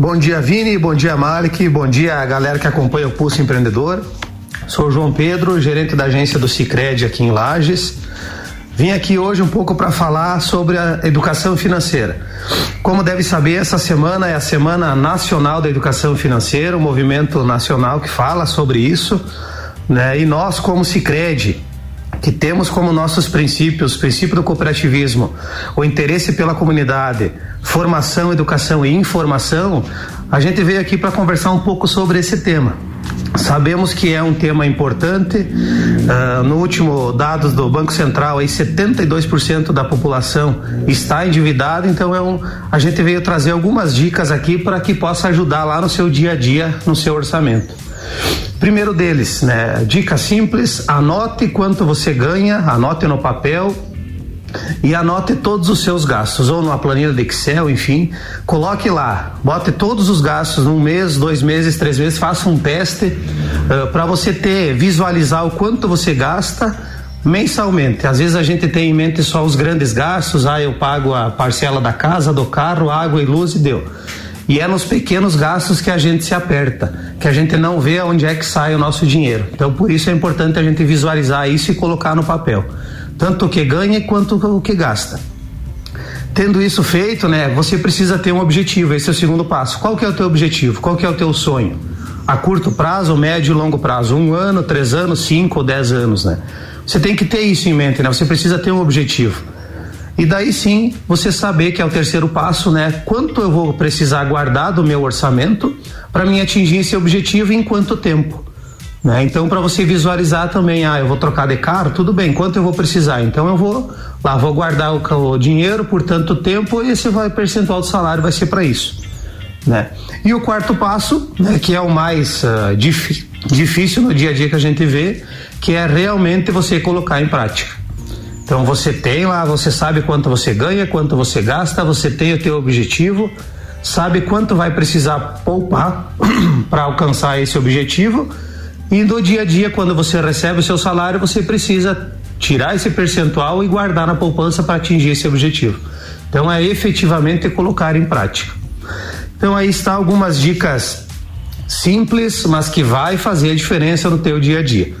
Bom dia, Vini. Bom dia, Malik. Bom dia, galera que acompanha o Pulso Empreendedor. Sou João Pedro, gerente da agência do Cicred aqui em Lages. Vim aqui hoje um pouco para falar sobre a educação financeira. Como deve saber, essa semana é a Semana Nacional da Educação Financeira, um movimento nacional que fala sobre isso, né? E nós, como Cicred, que temos como nossos princípios, princípio do cooperativismo, o interesse pela comunidade, formação, educação e informação, a gente veio aqui para conversar um pouco sobre esse tema. Sabemos que é um tema importante. Uh, no último dados do Banco Central, aí 72% da população está endividada. Então é um, a gente veio trazer algumas dicas aqui para que possa ajudar lá no seu dia a dia, no seu orçamento. Primeiro deles, né? Dica simples: anote quanto você ganha, anote no papel e anote todos os seus gastos, ou numa planilha de Excel, enfim, coloque lá, bote todos os gastos num mês, dois meses, três meses, faça um teste uh, para você ter, visualizar o quanto você gasta mensalmente. Às vezes a gente tem em mente só os grandes gastos, ah, eu pago a parcela da casa, do carro, água e luz e deu. E é nos pequenos gastos que a gente se aperta, que a gente não vê onde é que sai o nosso dinheiro. Então, por isso é importante a gente visualizar isso e colocar no papel tanto o que ganha quanto o que gasta. Tendo isso feito, né, você precisa ter um objetivo, esse é o segundo passo. Qual que é o teu objetivo? Qual que é o teu sonho? A curto prazo, médio e longo prazo? Um ano, três anos, cinco ou dez anos, né? Você tem que ter isso em mente, né? Você precisa ter um objetivo. E daí sim, você saber que é o terceiro passo, né? Quanto eu vou precisar guardar do meu orçamento para mim atingir esse objetivo e em quanto tempo? Né? Então, para você visualizar também, ah, eu vou trocar de carro, tudo bem, quanto eu vou precisar? Então, eu vou lá, vou guardar o, o dinheiro por tanto tempo e esse vai, percentual do salário vai ser para isso. Né? E o quarto passo, né, que é o mais uh, dif difícil no dia a dia que a gente vê, que é realmente você colocar em prática. Então você tem lá, você sabe quanto você ganha, quanto você gasta, você tem o teu objetivo, sabe quanto vai precisar poupar para alcançar esse objetivo e no dia a dia, quando você recebe o seu salário, você precisa tirar esse percentual e guardar na poupança para atingir esse objetivo. Então é efetivamente colocar em prática. Então aí está algumas dicas simples, mas que vai fazer a diferença no teu dia a dia.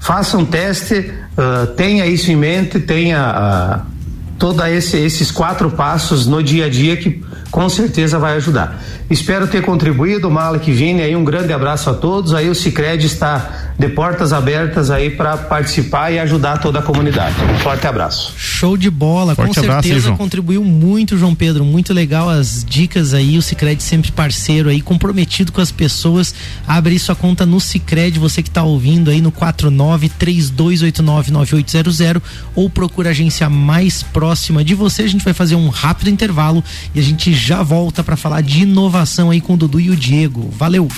Faça um teste, uh, tenha isso em mente, tenha uh, todos esse, esses quatro passos no dia a dia que com certeza vai ajudar. Espero ter contribuído, Mala que Vini, aí um grande abraço a todos. Aí o Cicred está de portas abertas aí para participar e ajudar toda a comunidade. Um forte abraço. Show de bola, forte com abraço, certeza aí, contribuiu muito, João Pedro. Muito legal as dicas aí. O Cicred sempre parceiro aí, comprometido com as pessoas. Abre sua conta no Cicred, você que está ouvindo aí no 4932899800 ou procura a agência mais próxima de você. A gente vai fazer um rápido intervalo e a gente já volta para falar de inovação aí com o Dudu e o Diego. Valeu!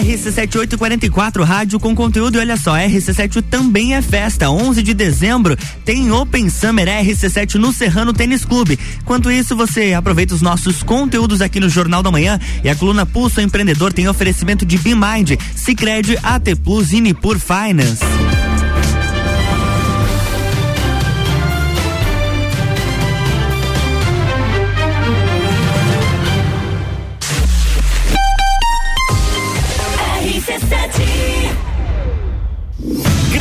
RC7844 Rádio com conteúdo e olha só, RC7 também é festa. 11 de dezembro tem Open Summer RC7 no Serrano Tênis Clube. Enquanto isso, você aproveita os nossos conteúdos aqui no Jornal da Manhã e a coluna Pulso Empreendedor tem oferecimento de BeMind, Cicred, AT Plus e Nipur Finance.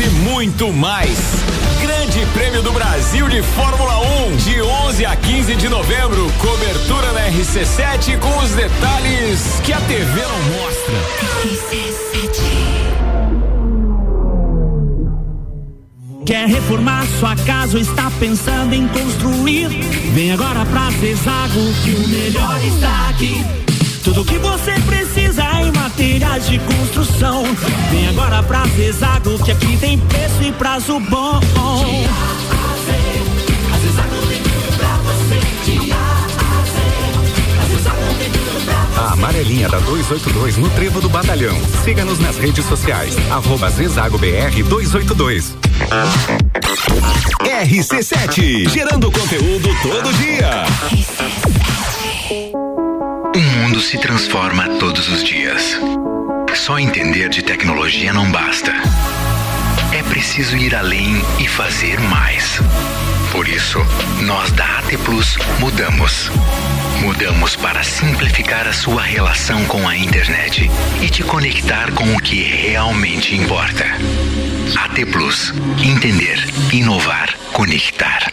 e muito mais. Grande Prêmio do Brasil de Fórmula 1, de 11 a 15 de novembro. Cobertura na RC7 com os detalhes que a TV não mostra. Quer reformar sua casa ou está pensando em construir? Vem agora pra Zezago que o melhor está aqui. Tudo que você precisa em materiais de construção. Vem agora pra Zezago que aqui tem preço e prazo bom. A amarelinha da 282 no Trevo do Batalhão. Siga-nos nas redes sociais. Arroba Zezago BR 282. RC7, gerando conteúdo todo dia. O mundo se transforma todos os dias. Só entender de tecnologia não basta. É preciso ir além e fazer mais. Por isso, nós da AT Plus mudamos. Mudamos para simplificar a sua relação com a internet e te conectar com o que realmente importa. AT Plus. Entender, inovar, conectar.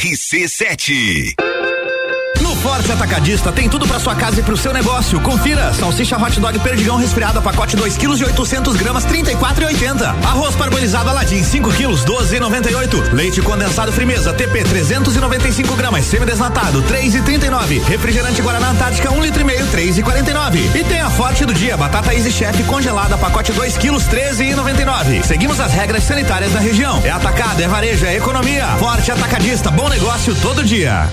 RC7. Forte Atacadista tem tudo para sua casa e pro seu negócio. Confira: salsicha hot dog perdigão resfriada pacote 2 kg e 800 gramas 34,80. Arroz parbolizado Aladim 5 kg 12,98. Leite condensado Frimeza TP 395 gramas semidesnatado 3,39. Refrigerante Guaraná Antártica 1 um litro e meio 3,49. E tem a Forte do dia batata Easy Chef congelada pacote 2 kg 13,99. Seguimos as regras sanitárias da região. É atacado, é varejo, é economia. Forte Atacadista, bom negócio todo dia.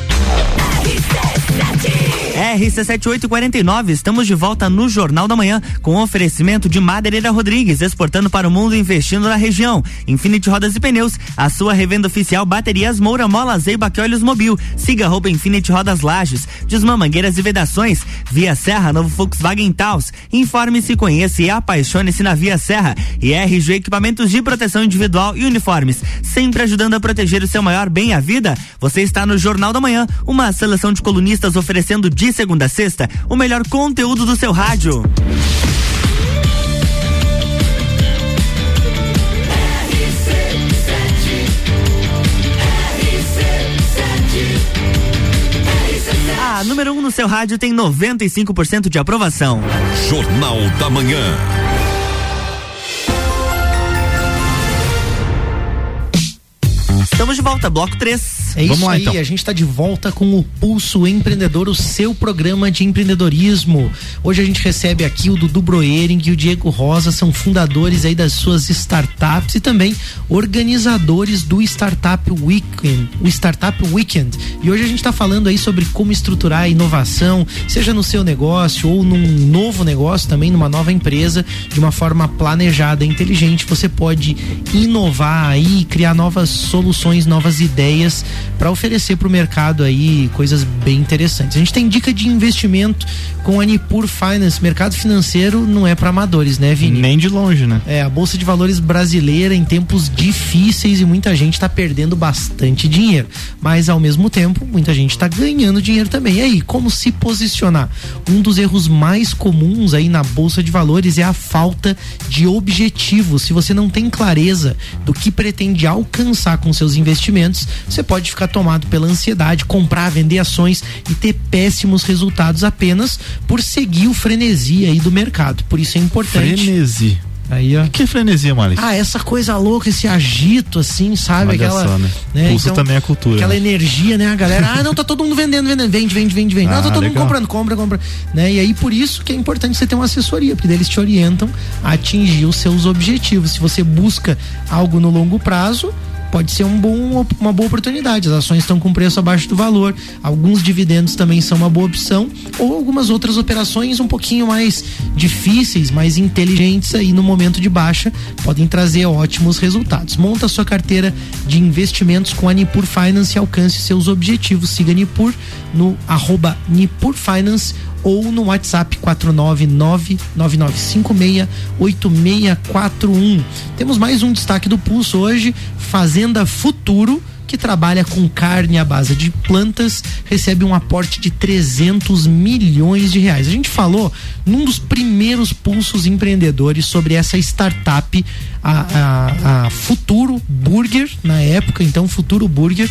RC7849, estamos de volta no Jornal da Manhã com oferecimento de Madeireira Rodrigues, exportando para o mundo e investindo na região. Infinity Rodas e Pneus, a sua revenda oficial Baterias Moura Mola Zeiba Olhos Mobil. Siga arroba Infinity Rodas Lages, Desmã Mangueiras e Vedações, Via Serra, novo Volkswagen Taos. Informe-se, conheça e apaixone-se na Via Serra. E RG Equipamentos de Proteção Individual e Uniformes, sempre ajudando a proteger o seu maior bem, a vida. Você está no Jornal da Manhã, uma seleção de colunistas oferecendo de segunda a sexta o melhor conteúdo do seu rádio. A número 1 um no seu rádio tem 95% de aprovação. Jornal da Manhã. Estamos de volta, bloco 3. É isso Vamos lá, aí, então. a gente está de volta com o Pulso Empreendedor, o seu programa de empreendedorismo. Hoje a gente recebe aqui o Dudu Broering e o Diego Rosa, são fundadores aí das suas startups e também organizadores do Startup Weekend, o Startup Weekend. E hoje a gente está falando aí sobre como estruturar a inovação, seja no seu negócio ou num novo negócio, também numa nova empresa, de uma forma planejada e inteligente. Você pode inovar aí, criar novas soluções, novas ideias para oferecer para o mercado aí coisas bem interessantes. A gente tem dica de investimento com a Nipur Finance. Mercado financeiro não é para amadores, né, Vini? Nem de longe, né? É, a Bolsa de Valores brasileira em tempos difíceis e muita gente está perdendo bastante dinheiro. Mas ao mesmo tempo, muita gente está ganhando dinheiro também. E aí, como se posicionar? Um dos erros mais comuns aí na Bolsa de Valores é a falta de objetivo. Se você não tem clareza do que pretende alcançar com seus investimentos, você pode ficar tomado pela ansiedade, comprar, vender ações e ter péssimos resultados apenas por seguir o frenesi aí do mercado. Por isso é importante. Frenesi. Aí, ó. O que é frenesia, Malik? Ah, essa coisa louca, esse agito, assim, sabe? Olha aquela. só, né? né? Pulso também é cultura, Aquela né? energia, né? A galera, ah, não, tá todo mundo vendendo, vendendo, vende, vende, vende, vende. não, Ah, tá todo mundo legal. comprando, compra, compra. Né? E aí, por isso que é importante você ter uma assessoria, porque eles te orientam a atingir os seus objetivos. Se você busca algo no longo prazo, pode ser um bom, uma boa oportunidade. As ações estão com preço abaixo do valor, alguns dividendos também são uma boa opção, ou algumas outras operações um pouquinho mais difíceis, mais inteligentes aí no momento de baixa, podem trazer ótimos resultados. Monta sua carteira de investimentos com a Nipur Finance e alcance seus objetivos. Siga Nipur no arroba Nipur Finance ou no WhatsApp 49999568641. Temos mais um destaque do Pulso hoje, Fazenda Futuro que trabalha com carne à base de plantas, recebe um aporte de 300 milhões de reais. A gente falou num dos primeiros pulsos empreendedores sobre essa startup, a, a, a Futuro Burger, na época, então Futuro Burger,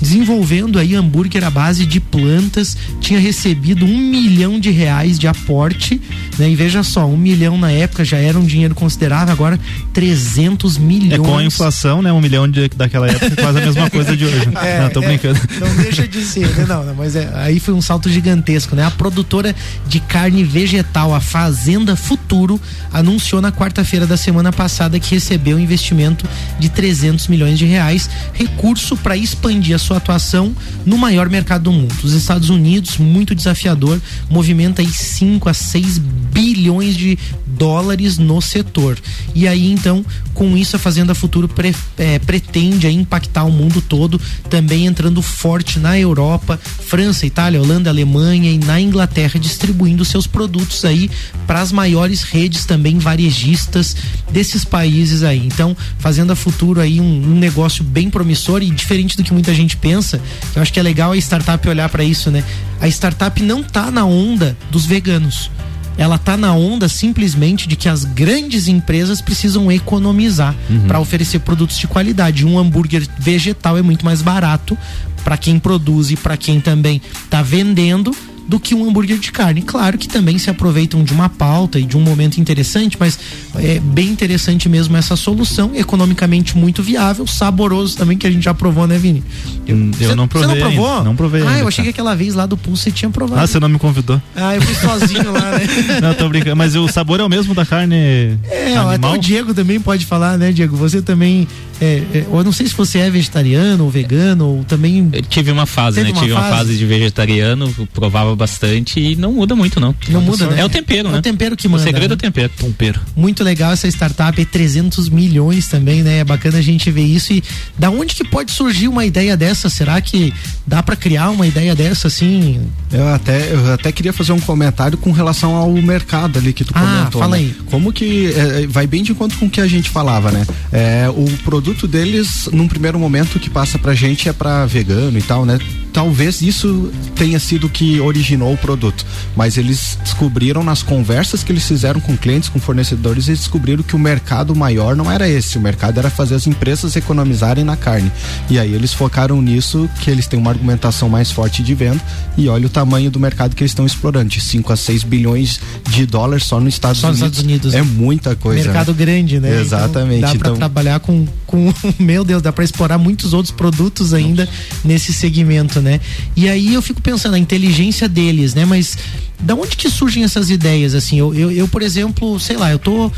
desenvolvendo aí hambúrguer à base de plantas, tinha recebido um milhão de reais de aporte, né? E veja só, um milhão na época já era um dinheiro considerável, agora 300 milhões. É com a inflação, né? Um milhão de, daquela época quase a mesma coisa de hoje. É, não, tô é, brincando. Não deixa de ser, né? Não, não mas é, aí foi um salto gigantesco, né? A produtora de carne vegetal, a Fazenda Futuro, anunciou na quarta-feira da semana passada que recebeu investimento de 300 milhões de reais, recurso para expandir a sua atuação no maior mercado do mundo. Os Estados Unidos, muito desafiador, movimenta aí 5 a 6 bilhões de dólares no setor. E aí então, com isso a Fazenda Futuro pre, é, pretende impactar o mundo todo, também entrando forte na Europa, França, Itália, Holanda, Alemanha e na Inglaterra, distribuindo seus produtos aí para as maiores redes também varejistas desses países aí. Então, Fazenda Futuro aí um, um negócio bem promissor e diferente do que muita gente pensa, eu acho que é legal a startup olhar para isso, né? A startup não tá na onda dos veganos ela tá na onda simplesmente de que as grandes empresas precisam economizar uhum. para oferecer produtos de qualidade. Um hambúrguer vegetal é muito mais barato para quem produz e para quem também está vendendo do que um hambúrguer de carne. Claro que também se aproveitam de uma pauta e de um momento interessante, mas é bem interessante mesmo essa solução, economicamente muito viável, saboroso também, que a gente já provou, né, Vini? Eu, eu não provei. Você não provou? Ainda. Não provei. Ah, ainda, eu achei que aquela vez lá do Pulse você tinha provado. Ah, você não me convidou. Ah, eu fui sozinho lá, né? Não, tô brincando. Mas o sabor é o mesmo da carne. É, animal? até o Diego também pode falar, né, Diego? Você também. É, é, eu não sei se você é vegetariano ou vegano, ou também. Eu tive uma fase, né? Uma tive fase? uma fase de vegetariano, provava bastante e não muda muito, não. Não muda, né? É o tempero, é né? É o tempero que manda. O segredo né? é o tempero. Tempero. Muito legal essa startup, é 300 milhões também, né? É bacana a gente ver isso. E da onde que pode surgir uma ideia dessa? Será que dá para criar uma ideia dessa assim? Eu até, eu até queria fazer um comentário com relação ao mercado ali que tu ah, comentou. Fala né? aí. Como que é, vai bem de encontro com o que a gente falava, né? É, o produto deles, num primeiro momento, que passa pra gente é para vegano e tal, né? Talvez isso tenha sido o que originou o produto, mas eles descobriram nas conversas que eles fizeram com clientes, com fornecedores, eles descobriram que o mercado maior não era esse, o mercado era fazer as empresas economizarem na carne. E aí eles focaram nisso, que eles têm uma argumentação mais forte de venda e olha o tamanho do mercado que eles estão explorando, de 5 a 6 bilhões de dólares só nos Estados só Unidos. Estados Unidos. É muita coisa. Mercado né? grande, né? Exatamente. Então, dá para então... trabalhar com, com, meu Deus, dá para explorar muitos outros produtos ainda Nossa. nesse segmento, né? E aí eu fico pensando, a inteligência deles, né? Mas da onde que surgem essas ideias, assim? Eu, eu, eu por exemplo, sei lá, eu tô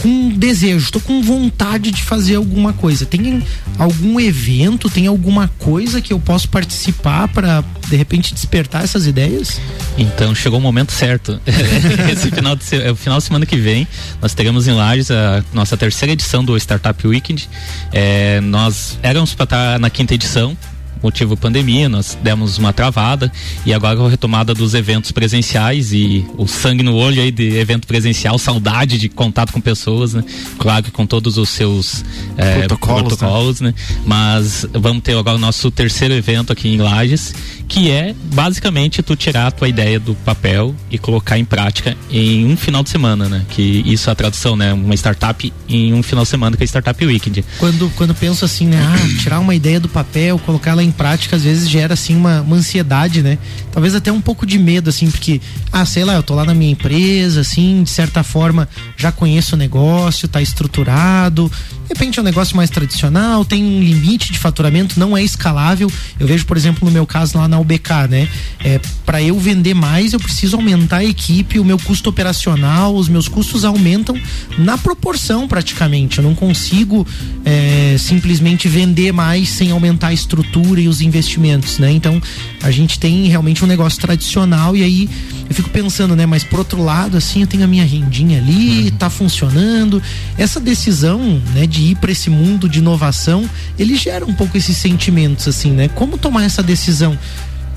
com desejo, tô com vontade de fazer alguma coisa. Tem algum evento, tem alguma coisa que eu posso participar para de repente despertar essas ideias? Então chegou o momento certo. Esse final de é final de semana que vem nós teremos em Lages a nossa terceira edição do Startup Weekend. É, nós éramos para estar na quinta edição, motivo pandemia, nós demos uma travada e agora a retomada dos eventos presenciais e o sangue no olho aí de evento presencial, saudade de contato com pessoas, né? Claro que com todos os seus é, protocolos, protocolos né? né? Mas vamos ter agora o nosso terceiro evento aqui em Lages, que é basicamente tu tirar a tua ideia do papel e colocar em prática em um final de semana, né? Que isso é a tradução, né? Uma startup em um final de semana que é Startup Weekend. Quando, quando penso assim, né? Ah, tirar uma ideia do papel, colocar ela em prática às vezes gera assim uma, uma ansiedade, né? Talvez até um pouco de medo, assim, porque, ah, sei lá, eu tô lá na minha empresa, assim, de certa forma já conheço o negócio, tá estruturado. De repente é um negócio mais tradicional, tem um limite de faturamento, não é escalável. Eu vejo, por exemplo, no meu caso lá na na UBK, né? É, para eu vender mais, eu preciso aumentar a equipe, o meu custo operacional, os meus custos aumentam na proporção praticamente. Eu não consigo é, simplesmente vender mais sem aumentar a estrutura e os investimentos, né? Então a gente tem realmente um negócio tradicional e aí eu fico pensando, né? Mas por outro lado, assim, eu tenho a minha rendinha ali, uhum. tá funcionando. Essa decisão, né, de ir para esse mundo de inovação, ele gera um pouco esses sentimentos, assim, né? Como tomar essa decisão?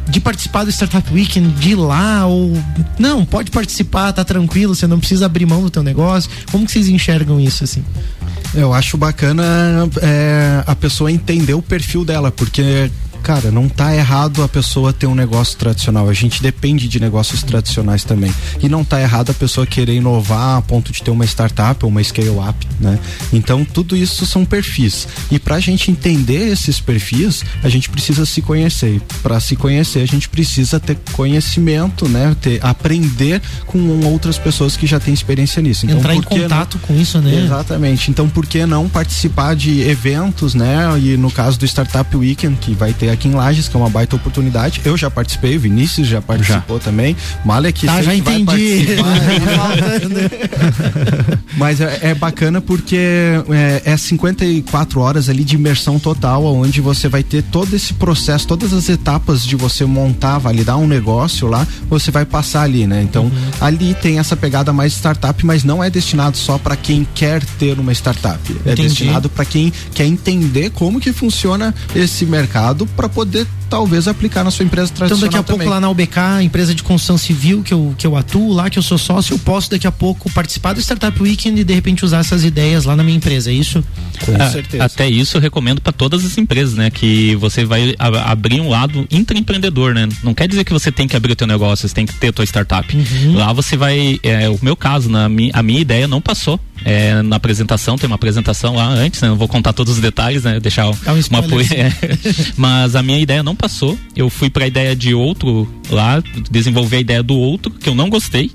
de participar do Startup Weekend, de ir lá ou não, pode participar, tá tranquilo, você não precisa abrir mão do teu negócio. Como que vocês enxergam isso assim? Eu acho bacana é, a pessoa entender o perfil dela, porque cara, não tá errado a pessoa ter um negócio tradicional. A gente depende de negócios tradicionais também. E não tá errado a pessoa querer inovar a ponto de ter uma startup ou uma scale-up, né? Então, tudo isso são perfis. E pra gente entender esses perfis, a gente precisa se conhecer. Pra se conhecer, a gente precisa ter conhecimento, né? Ter, aprender com outras pessoas que já têm experiência nisso. Então, Entrar em contato não... com isso, né? Exatamente. Então, por que não participar de eventos, né? E no caso do Startup Weekend, que vai ter aqui em Lages, que é uma baita oportunidade. Eu já participei, o Vinícius já participou já. também. Malek tá, já entendi. Mas é, é, bacana porque é, é 54 horas ali de imersão total, onde você vai ter todo esse processo, todas as etapas de você montar, validar um negócio lá, você vai passar ali, né? Então, uhum. ali tem essa pegada mais startup, mas não é destinado só para quem quer ter uma startup. É Entendi. destinado para quem quer entender como que funciona esse mercado para poder talvez aplicar na sua empresa tradicional Então daqui a também. pouco lá na UBK, empresa de construção civil que eu, que eu atuo lá, que eu sou sócio, eu posso daqui a pouco participar do Startup Weekend e de repente usar essas ideias lá na minha empresa, é isso? Com a, certeza. Até isso eu recomendo para todas as empresas, né? Que você vai a, abrir um lado intraempreendedor, né? Não quer dizer que você tem que abrir o teu negócio, você tem que ter a tua startup. Uhum. Lá você vai, é, o meu caso, na, a minha ideia não passou é, na apresentação, tem uma apresentação lá antes, né? Não vou contar todos os detalhes, né? Deixar um uma. É. Mas a minha ideia não passou. Eu fui para a ideia de outro lá, desenvolver a ideia do outro, que eu não gostei.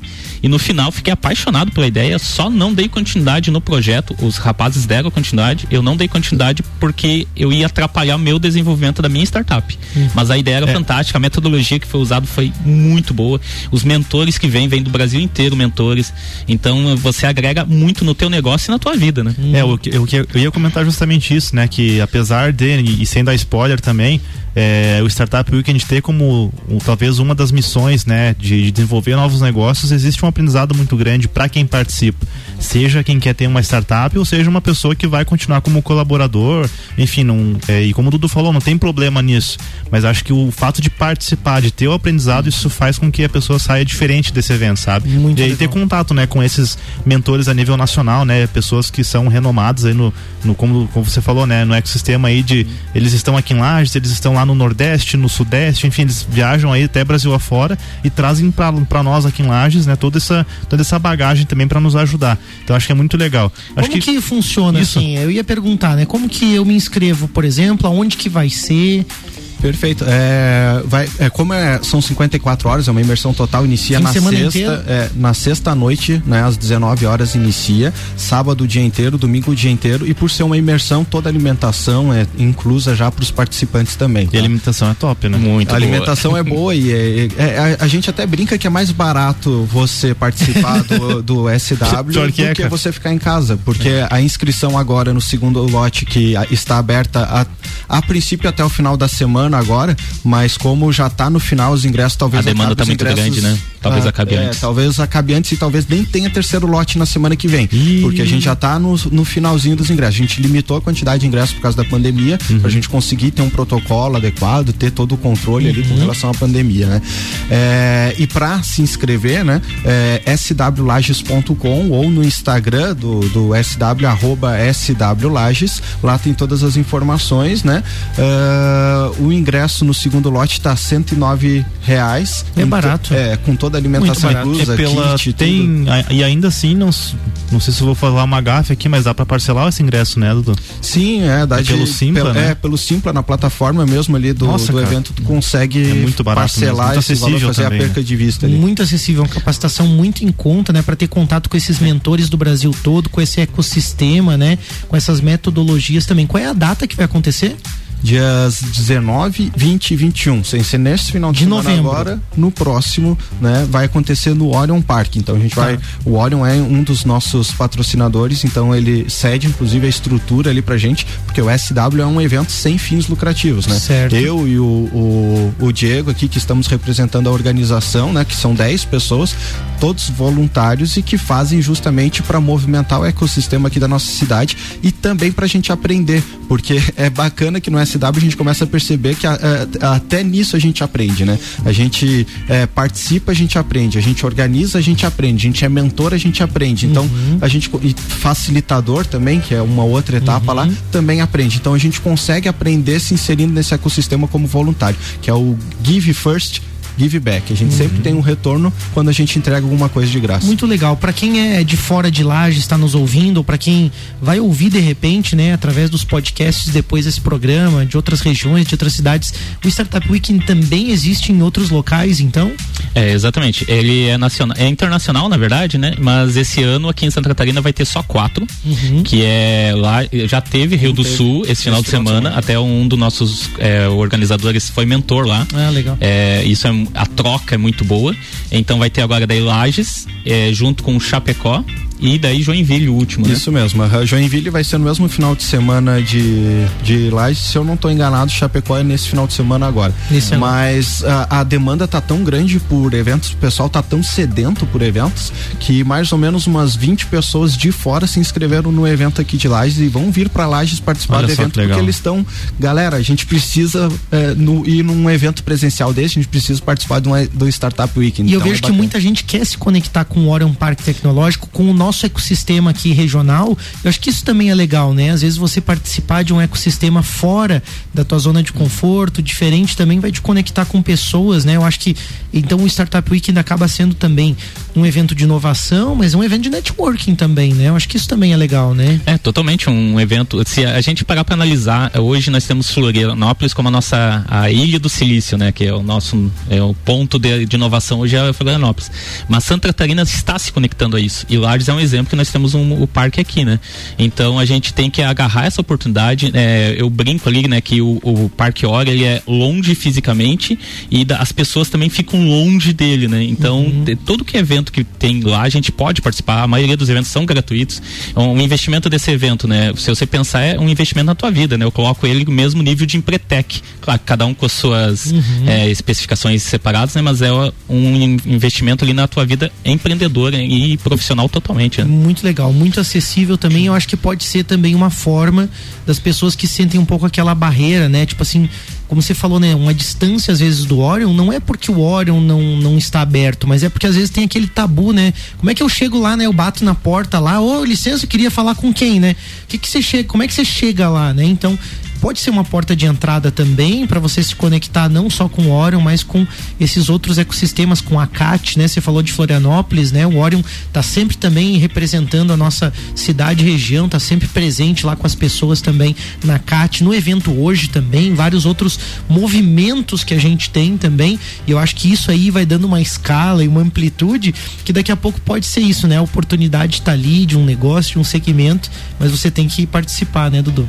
E no final fiquei apaixonado pela ideia, só não dei continuidade no projeto. Os rapazes deram continuidade, eu não dei continuidade porque eu ia atrapalhar o meu desenvolvimento da minha startup. Hum. Mas a ideia era é. fantástica, a metodologia que foi usada foi muito boa. Os mentores que vêm, vêm do Brasil inteiro, mentores. Então você agrega muito no teu negócio e na tua vida, né? É, o que eu, eu, ia comentar justamente isso, né? Que apesar de, e sem dar spoiler também, é, o Startup Weekend ter como um, talvez uma das missões, né, de, de, desenvolver novos negócios, existe um aprendizado muito grande para quem participa, seja quem quer ter uma startup ou seja uma pessoa que vai continuar como colaborador, enfim, não, é, e como o Dudu falou, não tem problema nisso, mas acho que o fato de participar, de ter o aprendizado, isso faz com que a pessoa saia diferente desse evento, sabe? Muito e aí ter contato, né, com esses mentores a nível nacional, né, pessoas que são renomadas aí no, no como, como você falou, né, no ecossistema aí de eles estão aqui em Lages, eles estão lá no Nordeste, no Sudeste, enfim, eles viajam aí até Brasil afora e trazem para nós aqui em Lages, né, toda essa, toda essa bagagem também para nos ajudar. Então acho que é muito legal. Acho como que, que funciona isso? assim? Eu ia perguntar, né? Como que eu me inscrevo, por exemplo, aonde que vai ser? Perfeito. É, vai, é, como é, são 54 horas, é uma imersão total, inicia na sexta, é, na sexta noite, né, às 19 horas inicia, sábado o dia inteiro, domingo o dia inteiro, e por ser uma imersão, toda a alimentação é inclusa já para os participantes também. Tá? E a alimentação é top, né? Muito. A alimentação é boa e é, é, a, a, gente até brinca que é mais barato você participar do, do SW do que, que você ficar em casa, porque a inscrição agora no segundo lote que está aberta a, a princípio até o final da semana agora, mas como já está no final os ingressos, talvez a demanda está muito grande, né? Talvez ah, acabe é, antes. Talvez acabe antes e talvez nem tenha terceiro lote na semana que vem, Ih. porque a gente já está no, no finalzinho dos ingressos. A gente limitou a quantidade de ingressos por causa da pandemia, uhum. para a gente conseguir ter um protocolo adequado, ter todo o controle uhum. ali com uhum. relação à pandemia, né? É, e para se inscrever, né? É, swlages.com ou no Instagram do, do SW arroba swlages, lá tem todas as informações, né? Uh, o ingresso no segundo lote está 109 reais. É barato. É, com toda a alimentação inclusa, é pela, kit, tem a, E ainda assim, não, não sei se vou falar uma gafe aqui, mas dá para parcelar esse ingresso, né, Dudu? Sim, é, dá é de, pelo Simpla, pelo, né? É, pelo Simpla, na plataforma mesmo ali do, Nossa, do evento, tu consegue é muito barato parcelar muito esse valor, fazer também, a perca né? de vista ali. Muito acessível, uma capacitação muito em conta, né, para ter contato com esses mentores do Brasil todo, com esse ecossistema, né, com essas metodologias também. Qual é a data que vai acontecer? Dias 19, 20 e 21. Sem ser nesse final de, De semana novembro. agora, no próximo, né, vai acontecer no Orion Park. Então a gente vai, o Orion é um dos nossos patrocinadores, então ele cede inclusive a estrutura ali pra gente, porque o SW é um evento sem fins lucrativos, né? Certo. Eu e o, o, o Diego aqui que estamos representando a organização, né, que são 10 pessoas, todos voluntários e que fazem justamente para movimentar o ecossistema aqui da nossa cidade e também pra gente aprender, porque é bacana que no SW a gente começa a perceber que a- a- até nisso a gente aprende, né? A gente é, participa, a gente aprende, a gente organiza, a gente aprende, a gente é mentor, a gente aprende. Então, a gente e facilitador também, que é uma outra etapa lá, também aprende. Então a gente consegue aprender se inserindo nesse ecossistema como voluntário, que é o Give First, Give Back. A gente sempre tem um retorno quando a gente entrega alguma coisa de graça. Muito legal. Para quem é de fora de Laje, está nos ouvindo, ou para quem vai ouvir de repente, né, através dos podcasts depois desse programa, de outras regiões, de outras cidades, o Startup Weekend também existe em outros locais, então? É, exatamente. Ele é nacional, é internacional, na verdade, né? Mas esse ano aqui em Santa Catarina vai ter só quatro, Uhum. que é lá, já teve Rio do teve. Sul esse final de semana, até um dos nossos é, organizadores foi mentor lá. Ah, legal. É, isso é a troca é muito boa. Então vai ter agora daí Lages, é, junto com Chapecó e daí Joinville o último, né? Isso mesmo, a Joinville vai ser no mesmo final de semana de, de Lages, se eu não estou enganado, Chapecó é nesse final de semana agora. Ano. Mas a, a demanda tá tão grande por eventos, o pessoal tá tão sedento por eventos, que mais ou menos umas 20 pessoas de fora se inscreveram no evento aqui de Lages e vão vir para Lages participar Olha do evento porque eles estão, galera, a gente precisa é, no- ir num evento presencial desse, a gente precisa participar de um, do Startup Weekend. E eu Então, vejo é que muita gente quer se conectar com o Orion Parque Tecnológico, com o nosso ecossistema aqui regional. Eu acho que isso também é legal, né? Às vezes você participar de um ecossistema fora da tua zona de conforto, diferente, também vai te conectar com pessoas, né? Eu acho que então o Startup Weekend acaba sendo também um evento de inovação, mas é um evento de networking também, né? Eu acho que isso também é legal, né? É totalmente um evento. Se a gente parar para analisar, hoje nós temos Florianópolis como a nossa a ilha do silício, né? Que é o nosso é o ponto de, de inovação hoje é Florianópolis. Mas Santa Catarina está se conectando a isso. E Lages é um exemplo que nós temos um, o parque aqui, né? Então a gente tem que agarrar essa oportunidade. É, eu brinco ali, né? Que o, o Parque Hora ele é longe fisicamente e da- as pessoas também ficam longe dele, né? Então te- todo que evento que tem lá a gente pode participar. A maioria dos eventos são gratuitos. Um investimento desse evento, né? Se você pensar é um investimento na tua vida, né? Eu coloco ele no mesmo nível de Empretec. Claro, cada um com as suas é, especificações separadas, né? Mas é um in- investimento ali na tua vida empreendedora e profissional totalmente. Né? Muito legal, muito acessível também. Eu acho que pode ser também uma forma das pessoas que sentem um pouco aquela barreira, né? Tipo assim, como você falou, né? Uma distância às vezes do Orion, não é porque o Orion não, não está aberto, mas é porque às vezes tem aquele tabu, né? Como é que eu chego lá, né? Eu bato na porta lá, ô, licença, eu queria falar com quem, né? Que que você chega, como é que você chega lá, né? Então, pode ser uma porta de entrada também para você se conectar não só com o Orion, mas com esses outros ecossistemas, com a CAT, né? Você falou de Florianópolis, né? O Orion tá sempre também representando a nossa cidade e região, tá sempre presente lá com as pessoas também na CAT, no evento hoje também, vários outros movimentos que a gente tem também. E eu acho que isso aí vai dando uma escala e uma amplitude que daqui a pouco pode ser isso, né? A oportunidade tá ali de um negócio, de um segmento, mas você tem que participar, né, Dudu?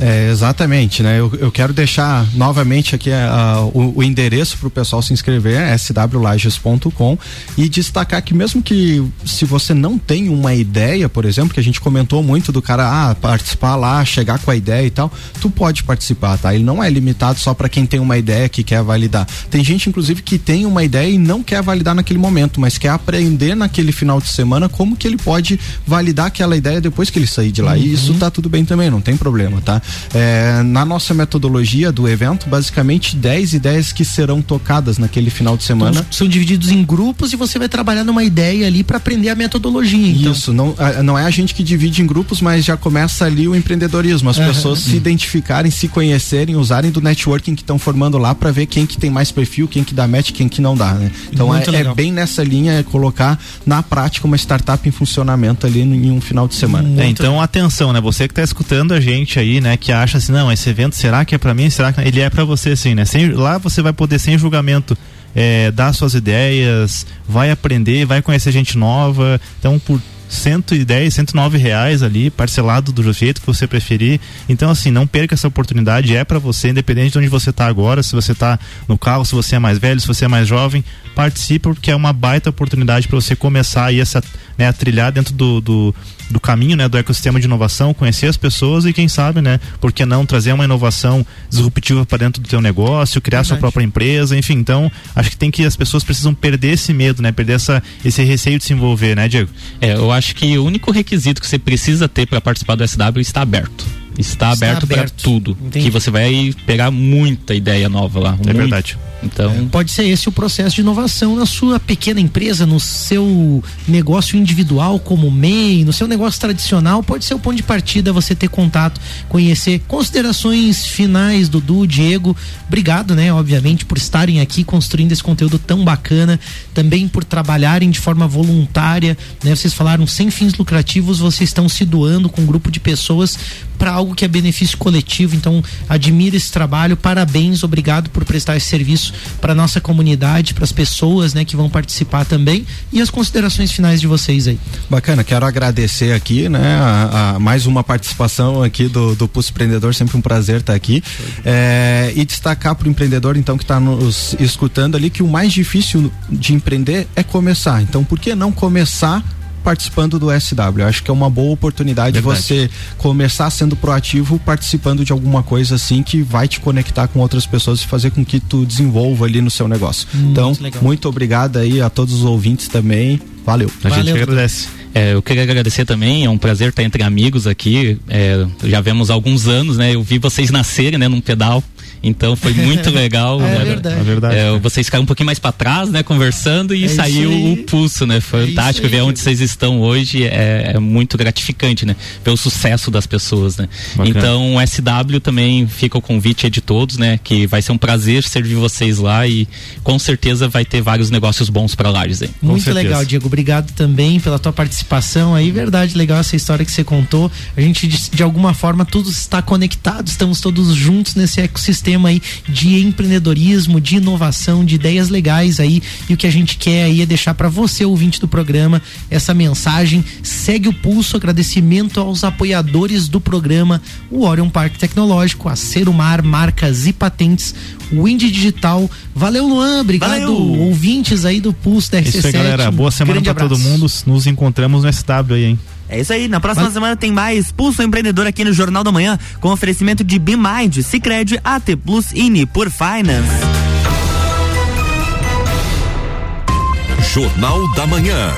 É, exatamente, né? Eu, eu quero deixar novamente aqui ah, o, o endereço para o pessoal se inscrever, swlages.com e destacar que mesmo que se você não tem uma ideia, por exemplo, que a gente comentou muito do cara ah, participar lá, chegar com a ideia e tal, tu pode participar, tá? Ele não é limitado só para quem tem uma ideia que quer validar. Tem gente inclusive que tem uma ideia e não quer validar naquele momento, mas quer aprender naquele final de semana como que ele pode validar aquela ideia depois que ele sair de lá. E isso tá tudo bem também, não tem problema, tá? É, na nossa metodologia do evento, basicamente 10 ideias que serão tocadas naquele final de semana. Então, são divididos em grupos e você vai trabalhar numa ideia ali para aprender a metodologia. Então. Isso, não, não é a gente que divide em grupos, mas já começa ali o empreendedorismo. As Aham. pessoas se identificarem, se conhecerem, usarem do networking que estão formando lá para ver quem que tem mais perfil, quem que dá match, quem que não dá, né? Então é, é bem nessa linha é colocar na prática uma startup em funcionamento ali no- em um final de semana. É, então atenção, né? Você que tá escutando a gente aí, né, que acha assim, não, esse evento será que é pra mim? Será que ele é pra você sim, né? Sem, lá você vai poder sem julgamento é, dar suas ideias, vai aprender, vai conhecer gente nova. Então, por 110, 109 reais ali, parcelado do jeito que você preferir. Então, assim, não perca essa oportunidade, é para você, independente de onde você tá agora, se você tá no carro, se você é mais velho, se você é mais jovem, participe porque é uma baita oportunidade para você começar aí essa, né, a trilhar dentro do, do, do caminho, né, do ecossistema de inovação, conhecer as pessoas e quem sabe, né, por que não trazer uma inovação disruptiva para dentro do teu negócio, criar Verdade. sua própria empresa, enfim, então, acho que tem que as pessoas precisam perder esse medo, né, perder essa, esse receio de se envolver, né, Diego? É, eu acho que o único requisito que você precisa ter para participar do SW está aberto. Está, está aberto, aberto. para tudo. Entendi. Que você vai pegar muita ideia nova lá. É muito. verdade. Então, é, pode ser esse o processo de inovação na sua pequena empresa, no seu negócio individual como MEI, no seu negócio tradicional, pode ser o ponto de partida você ter contato, conhecer. Considerações finais, Dudu, Diego, obrigado, né, obviamente, por estarem aqui construindo esse conteúdo tão bacana, também por trabalharem de forma voluntária, né? Vocês falaram sem fins lucrativos, vocês estão se doando com um grupo de pessoas para algo que é benefício coletivo. Então, admiro esse trabalho, parabéns, obrigado por prestar esse serviço para nossa comunidade, para as pessoas, né, que vão participar também e as considerações finais de vocês aí. Bacana, quero agradecer aqui, né, a, a mais uma participação aqui do, do Pulso Empreendedor, sempre um prazer estar aqui. É, e destacar para o empreendedor, então, que está nos escutando ali, que o mais difícil de empreender é começar. Então, por que não começar participando do SW. Eu acho que é uma boa oportunidade Verdade. você começar sendo proativo, participando de alguma coisa assim que vai te conectar com outras pessoas e fazer com que tu desenvolva ali no seu negócio. Hum, então, legal. muito obrigado aí a todos os ouvintes também. Valeu. A Valeu. gente agradece. É, eu queria agradecer também, é um prazer estar entre amigos aqui. É, já vemos alguns anos, né? Eu vi vocês nascerem, né, num pedal. Então foi muito legal. é, né? verdade. é verdade. É, vocês ficaram um pouquinho mais para trás, né? Conversando e é saiu o pulso, né? Fantástico é ver onde vocês estão hoje. É, é, muito gratificante, né? Ver o sucesso das pessoas, né? Bacana. Então o SW também fica o convite de todos, né? Que vai ser um prazer servir vocês lá e com certeza vai ter vários negócios bons para lá, aí. Muito legal, Diego. Obrigado também pela tua participação aí. Verdade, legal essa história que você contou. A gente, de, de alguma forma, tudo está conectado, estamos todos juntos nesse ecossistema sistema aí de empreendedorismo, de inovação, de ideias legais aí. E o que a gente quer aí é deixar para você, ouvinte do programa, essa mensagem. Segue o pulso, agradecimento aos apoiadores do programa, o Orion Parque Tecnológico, a Serumar, marcas e patentes, Wind Digital. Valeu, Luan. Obrigado, Valeu. ouvintes aí do Pulso da RC7. Isso aí, galera. Boa semana para todo mundo. Nos encontramos no SW aí, hein? É isso aí. Na próxima Mas... semana tem mais Pulso Empreendedor aqui no Jornal da Manhã, com oferecimento de BeMind, Cicred, AT Plus Ine por Finance. Jornal da Manhã.